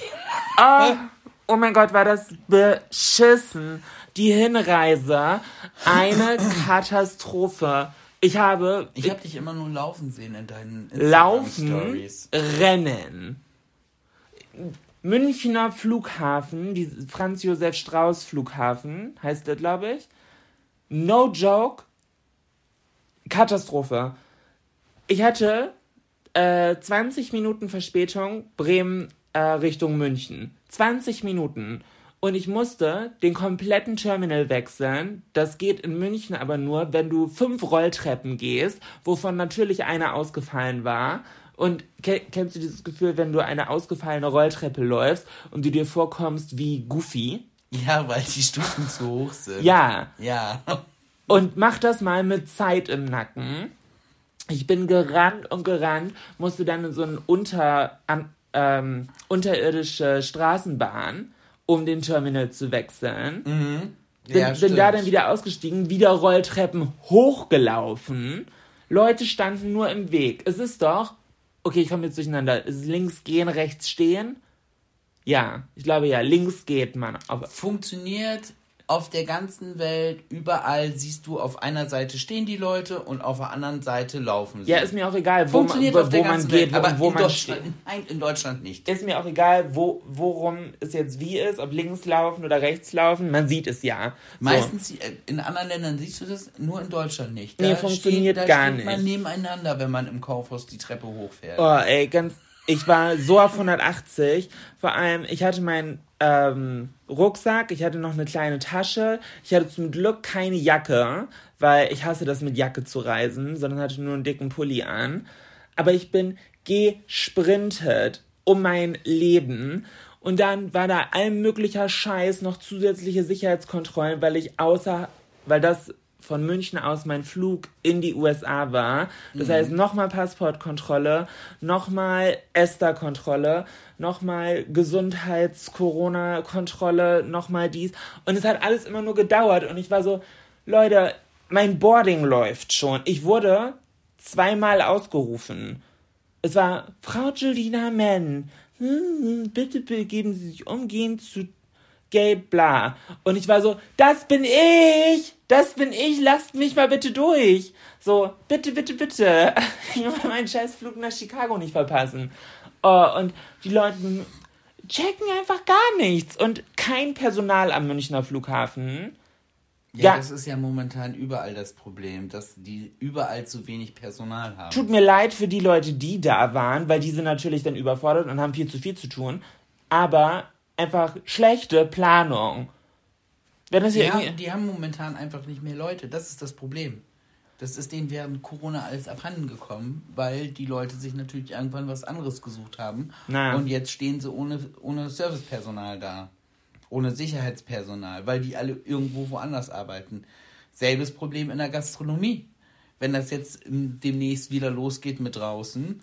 oh mein Gott, war das beschissen. Die Hinreise, eine <laughs> Katastrophe. Ich habe Ich habe dich immer nur laufen sehen in deinen Laufen, Instagram-Stories. Rennen. Münchner Flughafen, die Franz Josef Strauß Flughafen, heißt der, glaube ich. No joke. Katastrophe. Ich hatte äh, 20 Minuten Verspätung Bremen äh, Richtung München. 20 Minuten. Und ich musste den kompletten Terminal wechseln. Das geht in München aber nur, wenn du fünf Rolltreppen gehst, wovon natürlich eine ausgefallen war. Und ke kennst du dieses Gefühl, wenn du eine ausgefallene Rolltreppe läufst und du dir vorkommst wie Goofy? Ja, weil die Stufen zu hoch sind. Ja. Ja. Und mach das mal mit Zeit im Nacken. Ich bin gerannt und gerannt, musste dann in so eine unter, ähm, unterirdische Straßenbahn, um den Terminal zu wechseln. Bin, Ja, bin da dann wieder ausgestiegen, wieder Rolltreppen hochgelaufen. Leute standen nur im Weg. Es ist doch, okay, ich komme jetzt durcheinander. Ist links gehen, rechts stehen? Ja, ich glaube ja, links geht man. Aber Funktioniert auf der ganzen Welt, überall siehst du, auf einer Seite stehen die Leute und auf der anderen Seite laufen sie. ja, ist mir auch egal, wo man, Funktioniert wo, auf der wo man geht, Welt, aber wo in man Deutschland, steht. nein, in Deutschland nicht. Ist mir auch egal, wo, worum es jetzt wie ist, ob links laufen oder rechts laufen, man sieht es ja. So. Meistens, äh, in anderen Ländern siehst du das, nur in Deutschland nicht. Nee, funktioniert da gar steht man nicht. nebeneinander, wenn man im Kaufhaus die Treppe hochfährt. Oh, ey, ganz. Ich war so auf 180. Vor allem, ich hatte meinen ähm, Rucksack, ich hatte noch eine kleine Tasche. Ich hatte zum Glück keine Jacke, weil ich hasse das mit Jacke zu reisen, sondern hatte nur einen dicken Pulli an. Aber ich bin gesprintet um mein Leben. Und dann war da all möglicher Scheiß, noch zusätzliche Sicherheitskontrollen, weil ich außer, weil das von München aus mein Flug in die USA war. Das Mhm. heißt, nochmal Passportkontrolle, nochmal ESTA-Kontrolle, nochmal Gesundheits-Corona-Kontrolle, nochmal dies. Und es hat alles immer nur gedauert. Und ich war so, Leute, mein Boarding läuft schon. Ich wurde zweimal ausgerufen. Es war Frau Julina Mann. hm, Bitte begeben Sie sich umgehend zu Gate bla. Und ich war so, das bin ich! Das bin ich! Lasst mich mal bitte durch! So, bitte, bitte, bitte! <laughs> Ich will meinen Scheißflug nach Chicago nicht verpassen. Oh, und die Leute checken einfach gar nichts. Und kein Personal am Münchner Flughafen. Ja, Ja. das ist ja momentan überall das Problem, dass die überall zu wenig Personal haben. Tut mir leid für die Leute, die da waren, weil die sind natürlich dann überfordert und haben viel zu viel zu tun. Aber einfach schlechte Planung. Wenn das Die hier haben, die haben momentan einfach nicht mehr Leute. Das ist das Problem. Das ist denen während Corona alles abhanden gekommen, weil die Leute sich natürlich irgendwann was anderes gesucht haben. Na. Und jetzt stehen sie ohne, ohne Servicepersonal da. Ohne Sicherheitspersonal, weil die alle irgendwo woanders arbeiten. Selbes Problem in der Gastronomie. Wenn das jetzt ähm, demnächst wieder losgeht mit draußen,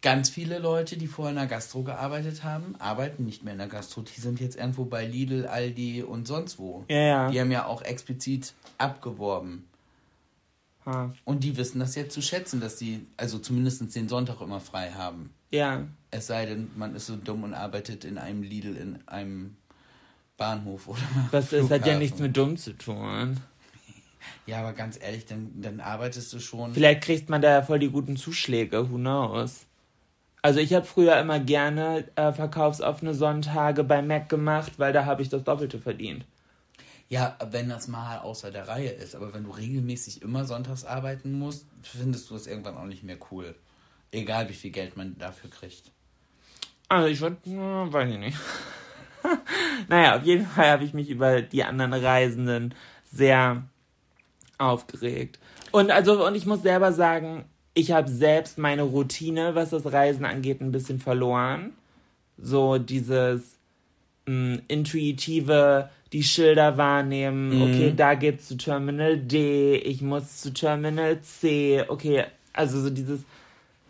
ganz viele Leute, die vorher in der Gastro gearbeitet haben, arbeiten nicht mehr in der Gastro. Die sind jetzt irgendwo bei Lidl, Aldi und sonst wo. Ja, ja. Die haben ja auch explizit abgeworben. Ha. Und die wissen das jetzt zu schätzen, dass sie also zumindest den Sonntag immer frei haben. Ja. Es sei denn, man ist so dumm und arbeitet in einem Lidl, in einem Bahnhof oder <laughs> Was, das hat ja nichts mit dumm zu tun. Ja, aber ganz ehrlich, dann, dann arbeitest du schon. Vielleicht kriegt man da ja voll die guten Zuschläge, who knows. Also ich habe früher immer gerne äh, verkaufsoffene Sonntage bei Mac gemacht, weil da habe ich das Doppelte verdient. Ja, wenn das mal außer der Reihe ist. Aber wenn du regelmäßig immer sonntags arbeiten musst, findest du das irgendwann auch nicht mehr cool. Egal wie viel Geld man dafür kriegt. Also ich würde, weiß ich nicht. <laughs> naja, auf jeden Fall habe ich mich über die anderen Reisenden sehr aufgeregt. Und also, und ich muss selber sagen, ich habe selbst meine Routine, was das Reisen angeht, ein bisschen verloren. So dieses mh, intuitive, die Schilder wahrnehmen, okay, da geht's zu Terminal D, ich muss zu Terminal C, okay, also so dieses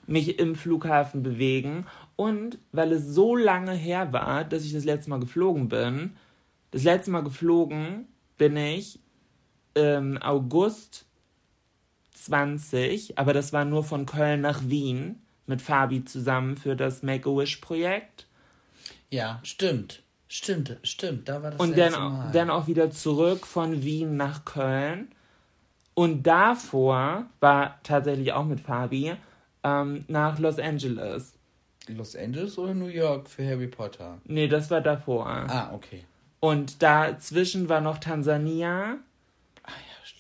mich im Flughafen bewegen. Und weil es so lange her war, dass ich das letzte Mal geflogen bin, das letzte Mal geflogen bin ich im August 20, aber das war nur von Köln nach Wien mit Fabi zusammen für das Make-A-Wish-Projekt. Ja, stimmt. Stimmt, stimmt. Da war das Und dann, Mal. dann auch wieder zurück von Wien nach Köln. Und davor war tatsächlich auch mit Fabi ähm, nach Los Angeles. Los Angeles oder New York für Harry Potter? Nee, das war davor. Ah, okay. Und dazwischen war noch Tansania.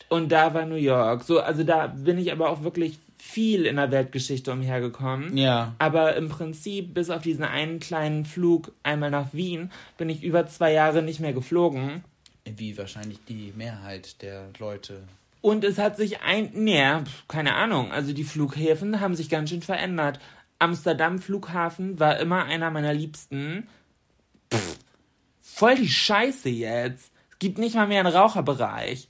Und da war New York. So, also da bin ich aber auch wirklich viel in der Weltgeschichte umhergekommen. Ja. Aber im Prinzip, bis auf diesen einen kleinen Flug einmal nach Wien, bin ich über zwei Jahre nicht mehr geflogen. Wie wahrscheinlich die Mehrheit der Leute. Und es hat sich ein, nee, keine Ahnung. Also die Flughäfen haben sich ganz schön verändert. Amsterdam Flughafen war immer einer meiner liebsten. Pff, voll die Scheiße jetzt. Es gibt nicht mal mehr einen Raucherbereich.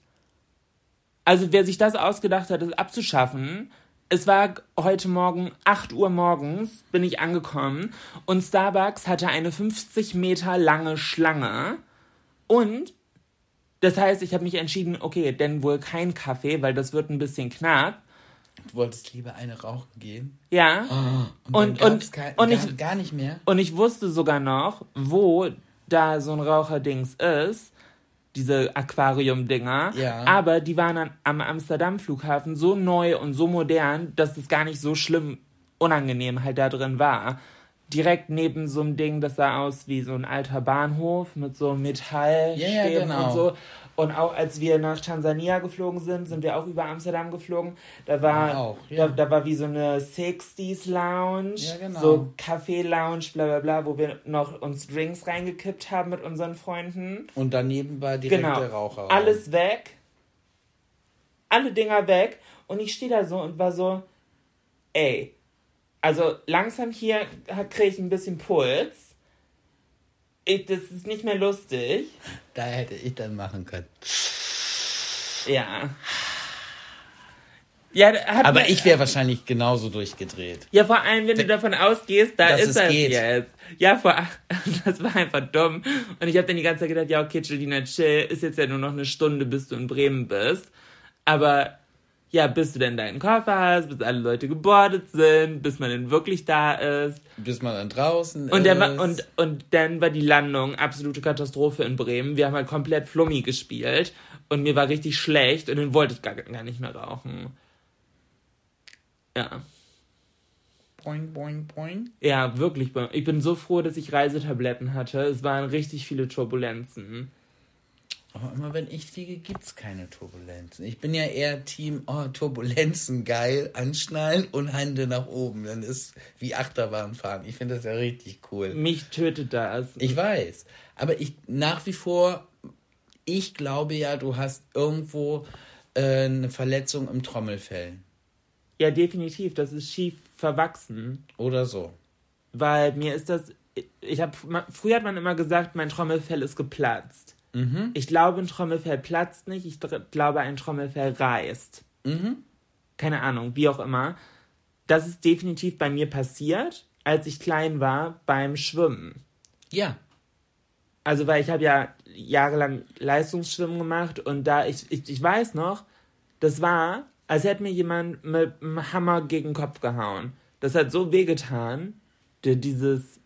Also wer sich das ausgedacht hat, das abzuschaffen, es war heute Morgen 8 Uhr morgens, bin ich angekommen und Starbucks hatte eine 50 Meter lange Schlange und das heißt, ich habe mich entschieden, okay, denn wohl kein Kaffee, weil das wird ein bisschen knapp. Du wolltest lieber eine rauchen gehen. Ja. Und, Und- und- und gar, ich- gar nicht mehr. Und ich wusste sogar noch, wo da so ein Raucherdings ist. Diese Aquarium-Dinger. Ja. Aber die waren an, am Amsterdam-Flughafen so neu und so modern, dass es gar nicht so schlimm unangenehm halt da drin war. Direkt neben so einem Ding, das sah aus wie so ein alter Bahnhof mit so Metallstäben Ja, ja, genau. und so. Und auch als wir nach Tansania geflogen sind, sind wir auch über Amsterdam geflogen. Da war, Ja, auch, ja. da, da war wie so eine 60s Lounge, Ja, genau. so Kaffee-Lounge, bla bla bla, wo wir noch uns Drinks reingekippt haben mit unseren Freunden. Und daneben war direkt Genau. der Raucher. Alles weg. Alle Dinger weg. Und ich stehe da so und war so, ey, also langsam hier kriege ich ein bisschen Puls. Ich, das ist nicht mehr lustig. Da hätte ich dann machen können. Ja. Ja, Aber mir- ich wäre wahrscheinlich genauso durchgedreht. Ja, vor allem, wenn du davon ausgehst, da ist geht. jetzt. Ja, vor <laughs> das war einfach dumm. Und ich habe dann die ganze Zeit gedacht, ja, okay, Jelina, chill, ist jetzt ja nur noch eine Stunde, bis du in Bremen bist. Aber ja, bis du denn deinen Koffer hast, bis alle Leute gebordet sind, bis man denn wirklich da ist. Bis man dann draußen Und, ist. war, und, und dann war die Landung absolute Katastrophe in Bremen. Wir haben halt komplett Flummi gespielt und mir war richtig schlecht und dann wollte ich gar, gar nicht mehr rauchen. Ja. Boing, boing, boing. Ja, wirklich. Ich bin so froh, dass ich Reisetabletten hatte. Es waren richtig viele Turbulenzen. Aber immer wenn ich fliege, gibt's keine Turbulenzen. Ich bin ja eher Team, oh, Turbulenzen, geil, anschnallen und Hände nach oben. Dann ist wie Achterbahn fahren. Ich finde das ja richtig cool. Mich tötet das. Ich weiß. Aber ich nach wie vor, ich glaube ja, du hast irgendwo äh, eine Verletzung im Trommelfell. ja, definitiv. Das ist schief verwachsen. Oder so. Weil mir ist das. Ich habe früher hat man immer gesagt, mein Trommelfell ist geplatzt. Ich glaube, ein Trommelfell platzt nicht. Ich glaube, ein Trommelfell reißt. Keine Ahnung, wie auch immer. Das ist definitiv bei mir passiert, als ich klein war beim Schwimmen. Ja. Also, weil ich habe ja jahrelang Leistungsschwimmen gemacht und da, ich, ich, ich weiß noch, das war, als hätte mir jemand mit einem Hammer gegen den Kopf gehauen. Das hat so wehgetan, die- dieses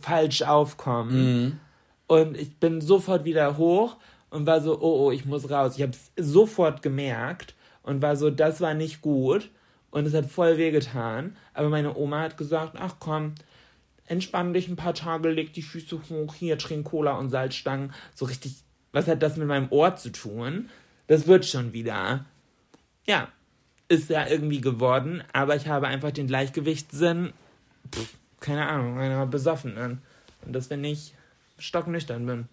falsch aufkommen. Und ich bin sofort wieder hoch und war so, oh, oh, ich muss raus. Ich habe es sofort gemerkt und war so, das war nicht gut. Und es hat voll wehgetan. Aber meine Oma hat gesagt, ach komm, entspann dich ein paar Tage, leg die Füße hoch, hier trink Cola und Salzstangen. So richtig, was hat das mit meinem Ohr zu tun? Das wird schon wieder. Ja, ist ja irgendwie geworden, aber ich habe einfach den Gleichgewichtssinn, pff, keine Ahnung, einer Besoffenen. Und das, wenn ich stocknüchtern bin.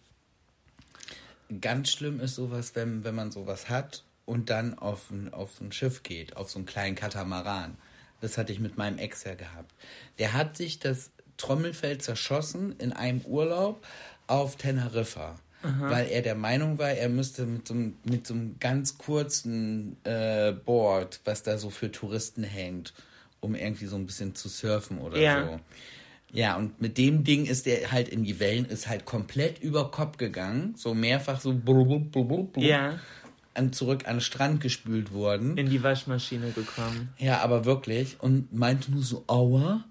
Ganz schlimm ist sowas, wenn, wenn man sowas hat und dann auf ein, auf ein Schiff geht, auf so einen kleinen Katamaran. Das hatte ich mit meinem Ex ja gehabt. Der hat sich das Trommelfell zerschossen in einem Urlaub auf Teneriffa. Weil er der Meinung war, er müsste mit so, einem- mit so einem ganz kurzen äh, Board, was da so für Touristen hängt, um irgendwie so ein bisschen zu surfen oder Ja. so. Ja, und mit dem Ding ist er halt in die Wellen, ist halt komplett über Kopf gegangen, so mehrfach so blub, blub, blub, Ja, an, zurück an den Strand gespült worden. in die Waschmaschine gekommen. Ja, aber wirklich. Und meinte nur so, aua.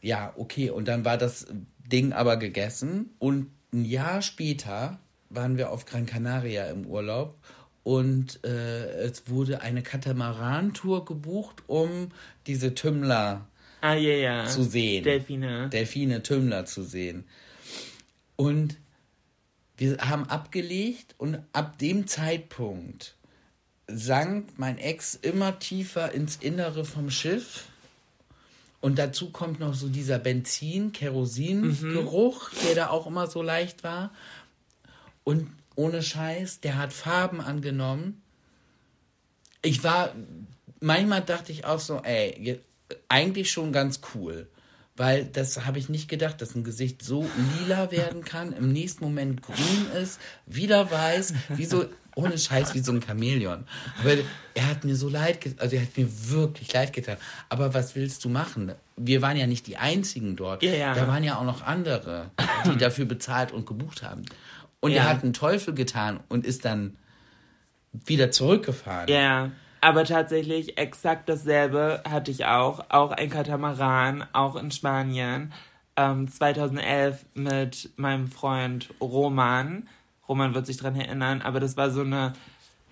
Ja, okay. Und dann war das Ding aber gegessen. Und ein Jahr später waren wir auf Gran Canaria im Urlaub. Und äh, es wurde eine Katamaran-Tour gebucht, um diese Tümmler Ah, ja, ja. zu sehen. Delfine. Delfine, Tümmler zu sehen. Und wir haben abgelegt und ab dem Zeitpunkt sank mein Ex immer tiefer ins Innere vom Schiff. Und dazu kommt noch so dieser Benzin, Kerosin-Geruch, der da auch immer so leicht war. Und ohne Scheiß, der hat Farben angenommen. Ich war, manchmal dachte ich auch so, ey, eigentlich schon ganz cool. Weil das habe ich nicht gedacht, dass ein Gesicht so lila werden kann, im nächsten Moment grün ist, wieder weiß, wie so, ohne Scheiß, wie so ein Chamäleon. Aber er hat mir so leid, also er hat mir wirklich leid getan. Aber was willst du machen? Wir waren ja nicht die Einzigen dort. Ja, ja. Da waren ja auch noch andere, die dafür bezahlt und gebucht haben. Und Ja. er hat einen Teufel getan und ist dann wieder zurückgefahren. Ja, aber tatsächlich exakt dasselbe hatte ich auch. Auch ein Katamaran, auch in Spanien. Ähm, 2011 mit meinem Freund Roman. Roman wird sich dran erinnern, aber das war so eine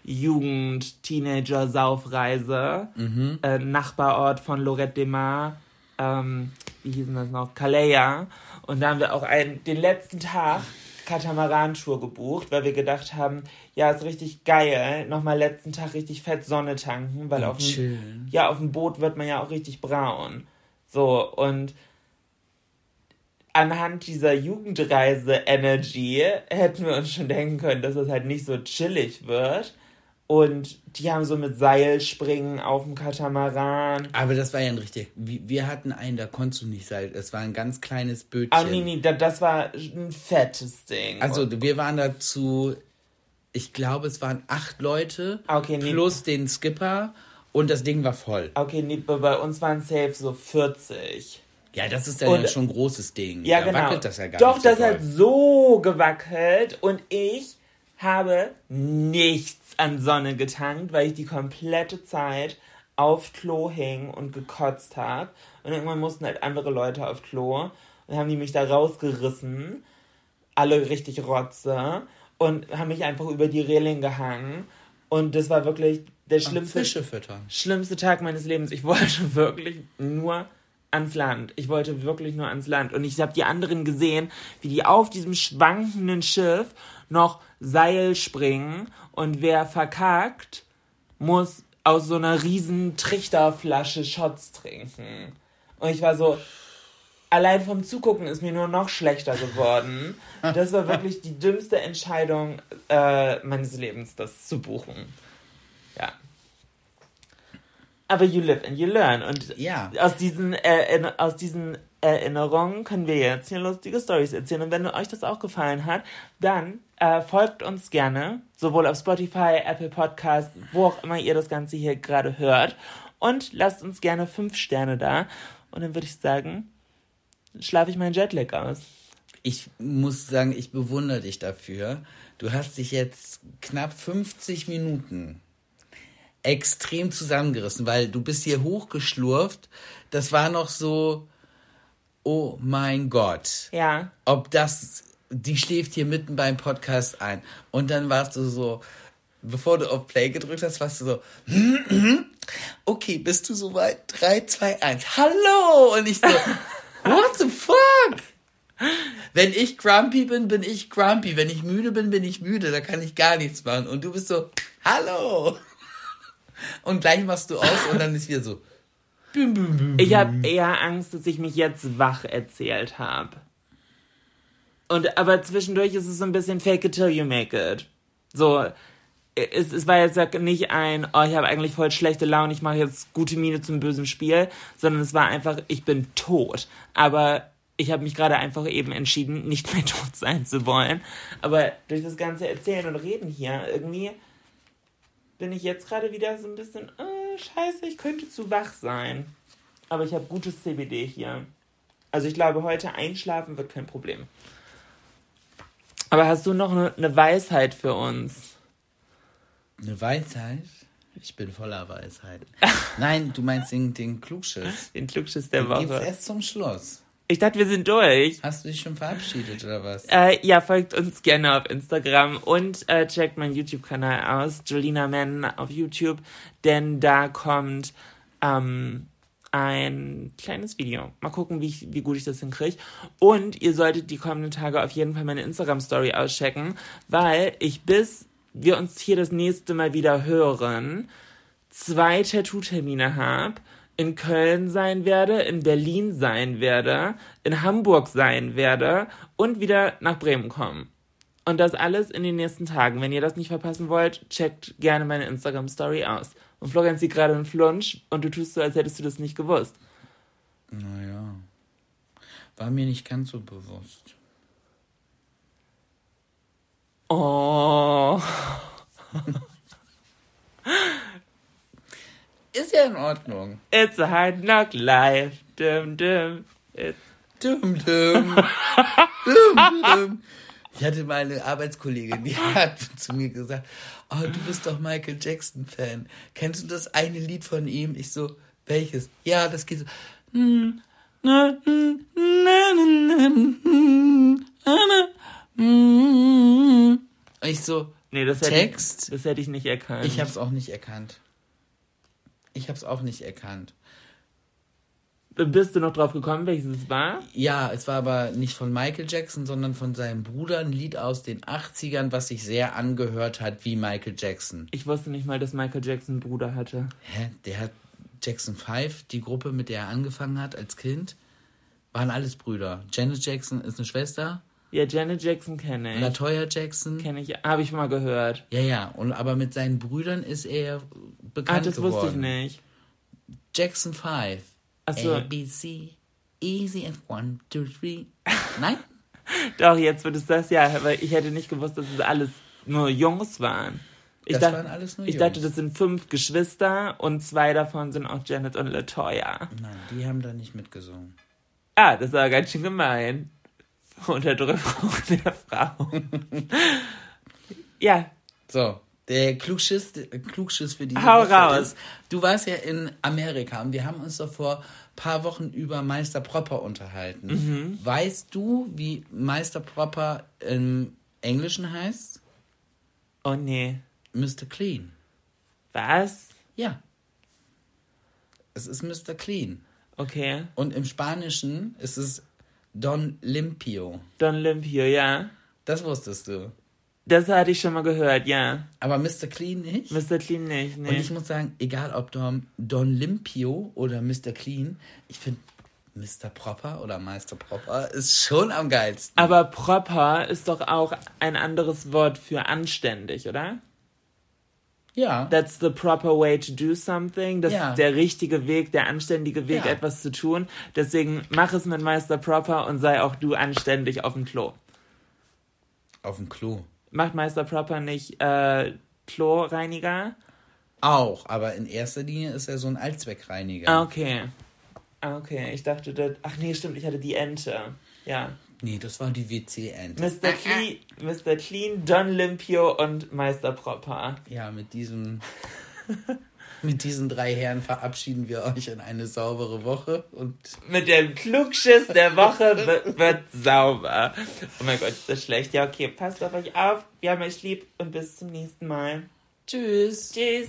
Jugend-Teenager-Saufreise. Äh, Nachbarort von Lorette de Mar. Ähm, wie hießen das noch? Calais. Und da haben wir auch einen, den letzten Tag Katamaran-Tour gebucht, weil wir gedacht haben, ja, ist richtig geil, nochmal letzten Tag richtig fett Sonne tanken, weil auf dem, ja, auf dem Boot wird man ja auch richtig braun. So, und anhand dieser Jugendreise-Energy hätten wir uns schon denken können, dass es halt nicht so chillig wird. Und die haben so mit Seilspringen auf dem Katamaran. Aber das war ja ein richtig. Wir hatten einen, da konntest du nicht sein. Es war ein ganz kleines Bötchen. Ah, nee, nee, da- das war ein fettes Ding. Also wir waren da zu Ich glaube, es waren acht Leute Okay, nee. plus den Skipper und das Ding war voll. Okay, nee, bei uns waren safe so 40. Ja, das ist dann Und- ja schon ein großes Ding. Ja, da genau. wackelt das ja gar Doch, nicht so das hat so gewackelt und ich habe nichts an Sonne getankt, weil ich die komplette Zeit auf Klo hing und gekotzt habe. Und irgendwann mussten halt andere Leute auf Klo und haben die mich da rausgerissen, alle richtig Rotze und haben mich einfach über die Reling gehangen. Und das war wirklich der schlimmste, schlimmste Tag meines Lebens. Ich wollte <laughs> wirklich nur ans Land. Ich wollte wirklich nur ans Land. Und ich habe die anderen gesehen, wie die auf diesem schwankenden Schiff noch Seil springen. Und wer verkackt, muss aus so einer riesen Trichterflasche Shots trinken. Und ich war so, allein vom Zugucken ist mir nur noch schlechter geworden. Das war wirklich die dümmste Entscheidung äh, meines Lebens, das zu buchen. Aber you live and you learn. Und Ja. aus diesen, äh, aus diesen Erinnerungen können wir jetzt hier lustige Stories erzählen. Und wenn euch das auch gefallen hat, dann äh, folgt uns gerne, sowohl auf Spotify, Apple Podcast, wo auch immer ihr das Ganze hier gerade hört. Und lasst uns gerne fünf Sterne da. Und dann würde ich sagen, schlafe ich meinen Jetlag aus. Ich muss sagen, ich bewundere dich dafür. Du hast dich jetzt knapp 50 Minuten extrem zusammengerissen, weil du bist hier hochgeschlurft. Das war noch so, oh mein Gott. Ja. ob das, die schläft hier mitten beim Podcast ein. Und dann warst du so, bevor du auf Play gedrückt hast, warst du so, <clears throat> okay, bist du soweit? 3, 2, 1, hallo! Und ich so, <laughs> what the fuck? Wenn ich grumpy bin, bin ich grumpy. Wenn ich müde bin, bin ich müde. Da kann ich gar nichts machen. Und du bist so, hallo! Und gleich machst du aus und dann ist wieder so, bim, bim, bim. Ich habe eher Angst, dass ich mich jetzt wach erzählt habe. Und aber zwischendurch ist es so ein bisschen fake it till you make it. So, es, es war jetzt nicht ein, oh, ich habe eigentlich voll schlechte Laune, ich mache jetzt gute Miene zum bösen Spiel, sondern es war einfach, ich bin tot. Aber ich habe mich gerade einfach eben entschieden, nicht mehr <laughs> tot sein zu wollen. Aber durch das ganze Erzählen und Reden hier irgendwie bin ich jetzt gerade wieder so ein bisschen, äh, scheiße, ich könnte zu wach sein. Aber ich habe gutes CBD hier. Also ich glaube, heute einschlafen wird kein Problem. Aber hast du noch eine, eine Weisheit für uns? Eine Weisheit? Ich bin voller Weisheit. <laughs> Nein, du meinst den, den Klugschiss. Den Klugschiss der Geht's Woche. erst zum Schluss. Ich dachte, wir sind durch. Hast du dich schon verabschiedet oder was? Äh, ja, folgt uns gerne auf Instagram und äh, checkt meinen YouTube-Kanal aus, Jolina Man auf YouTube, denn da kommt ähm, ein kleines Video. Mal gucken, wie, ich, wie gut ich das hinkriege. Und ihr solltet die kommenden Tage auf jeden Fall meine Instagram-Story auschecken, weil ich bis wir uns hier das nächste Mal wieder hören, zwei Tattoo-Termine habe, in Köln sein werde, in Berlin sein werde, in Hamburg sein werde und wieder nach Bremen kommen. Und das alles in den nächsten Tagen. Wenn ihr das nicht verpassen wollt, checkt gerne meine Instagram-Story aus. Und Florian sieht gerade einen Flunsch und du tust so, als hättest du das nicht gewusst. Naja. War mir nicht ganz so bewusst. Oh. <laughs> Ist ja in Ordnung. It's a hard knock life. Dum, dum. It's Dum, dum. <laughs> dum, dum. Ich hatte mal eine Arbeitskollegin, die hat zu mir gesagt, oh, du bist doch Michael Jackson-Fan. Kennst du das eine Lied von ihm? Ich so, welches? Ja, das geht so. Ich so, Nee, das hätte, Text? Ich, das hätte ich nicht erkannt. ich hab's auch nicht erkannt. Ich hab's auch nicht erkannt. Bist du noch drauf gekommen, welches es war? Ja, es war aber nicht von Michael Jackson, sondern von seinem Bruder, ein Lied aus den 80ern, was sich sehr angehört hat wie Michael Jackson. Ich wusste nicht mal, dass Michael Jackson einen Bruder hatte. Hä? Der hat Jackson 5, die Gruppe, mit der er angefangen hat als Kind, waren alles Brüder. Janet Jackson ist eine Schwester, Ja, Janet Jackson kenne ich. Latoya Jackson. Kenne ich, habe ich mal gehört. Ja, ja, und, aber mit seinen Brüdern ist er bekannt Ah, das geworden. wusste ich nicht. Jackson 5. Achso, A, B, C, easy and one, two, three. Nein? <laughs> doch, jetzt wird es das ja, aber ich hätte nicht gewusst, dass es alles nur Jungs waren. Ich Das dacht- waren alles nur Ich Jungs. dachte, das sind fünf Geschwister und zwei davon sind auch Janet und Latoya. Nein, die haben da nicht mitgesungen. Ah, das war ganz schön gemein. Unterdrückung <laughs> der Frauen. <laughs> ja, So, der Klugschiss, der Klugschiss für diese Hau Woche raus. ist, du warst ja in Amerika und wir haben uns doch vor paar Wochen über Meister Propper unterhalten. Mhm. Weißt du, wie Meister Propper im Englischen heißt? oh nee. Mr. Clean. Was? Ja. Es ist Mr. Clean. Okay. Und im Spanischen ist es Don Limpio. Don Limpio, ja. Das wusstest du. Das hatte ich schon mal gehört, ja. Aber Mr. Clean nicht? Mr. Clean nicht, Und nee. ich muss sagen, egal ob Don, Don Limpio oder Mr. Clean, ich finde Mr. Proper oder Meister Proper ist schon am geilsten. Aber proper ist doch auch ein anderes Wort für anständig, oder? ja. That's the proper way to do something. Das Ja. ist der richtige Weg, der anständige Weg, Ja. etwas zu tun. Deswegen mach es mit Meister Proper und sei auch du anständig auf dem Klo. Auf dem Klo. Macht Meister Proper nicht äh, Kloreiniger? Auch, aber in erster Linie ist er so ein Allzweckreiniger. Ah, okay. Ah, okay. Ich dachte, das. Ach nee, stimmt, ich hatte die Ente. Ja. Nee, das war die WC-Ente. Mr. Clean, Mr. Clean, Don Limpio und Meister Proper. Ja, mit diesem. <laughs> mit diesen drei Herren verabschieden wir euch in eine saubere Woche und Mit dem Klugschiss der Woche wird, wird sauber. Oh mein Gott, ist das schlecht. Ja, okay, passt auf euch auf. Wir haben euch lieb und bis zum nächsten Mal. tschüss. Tschüss.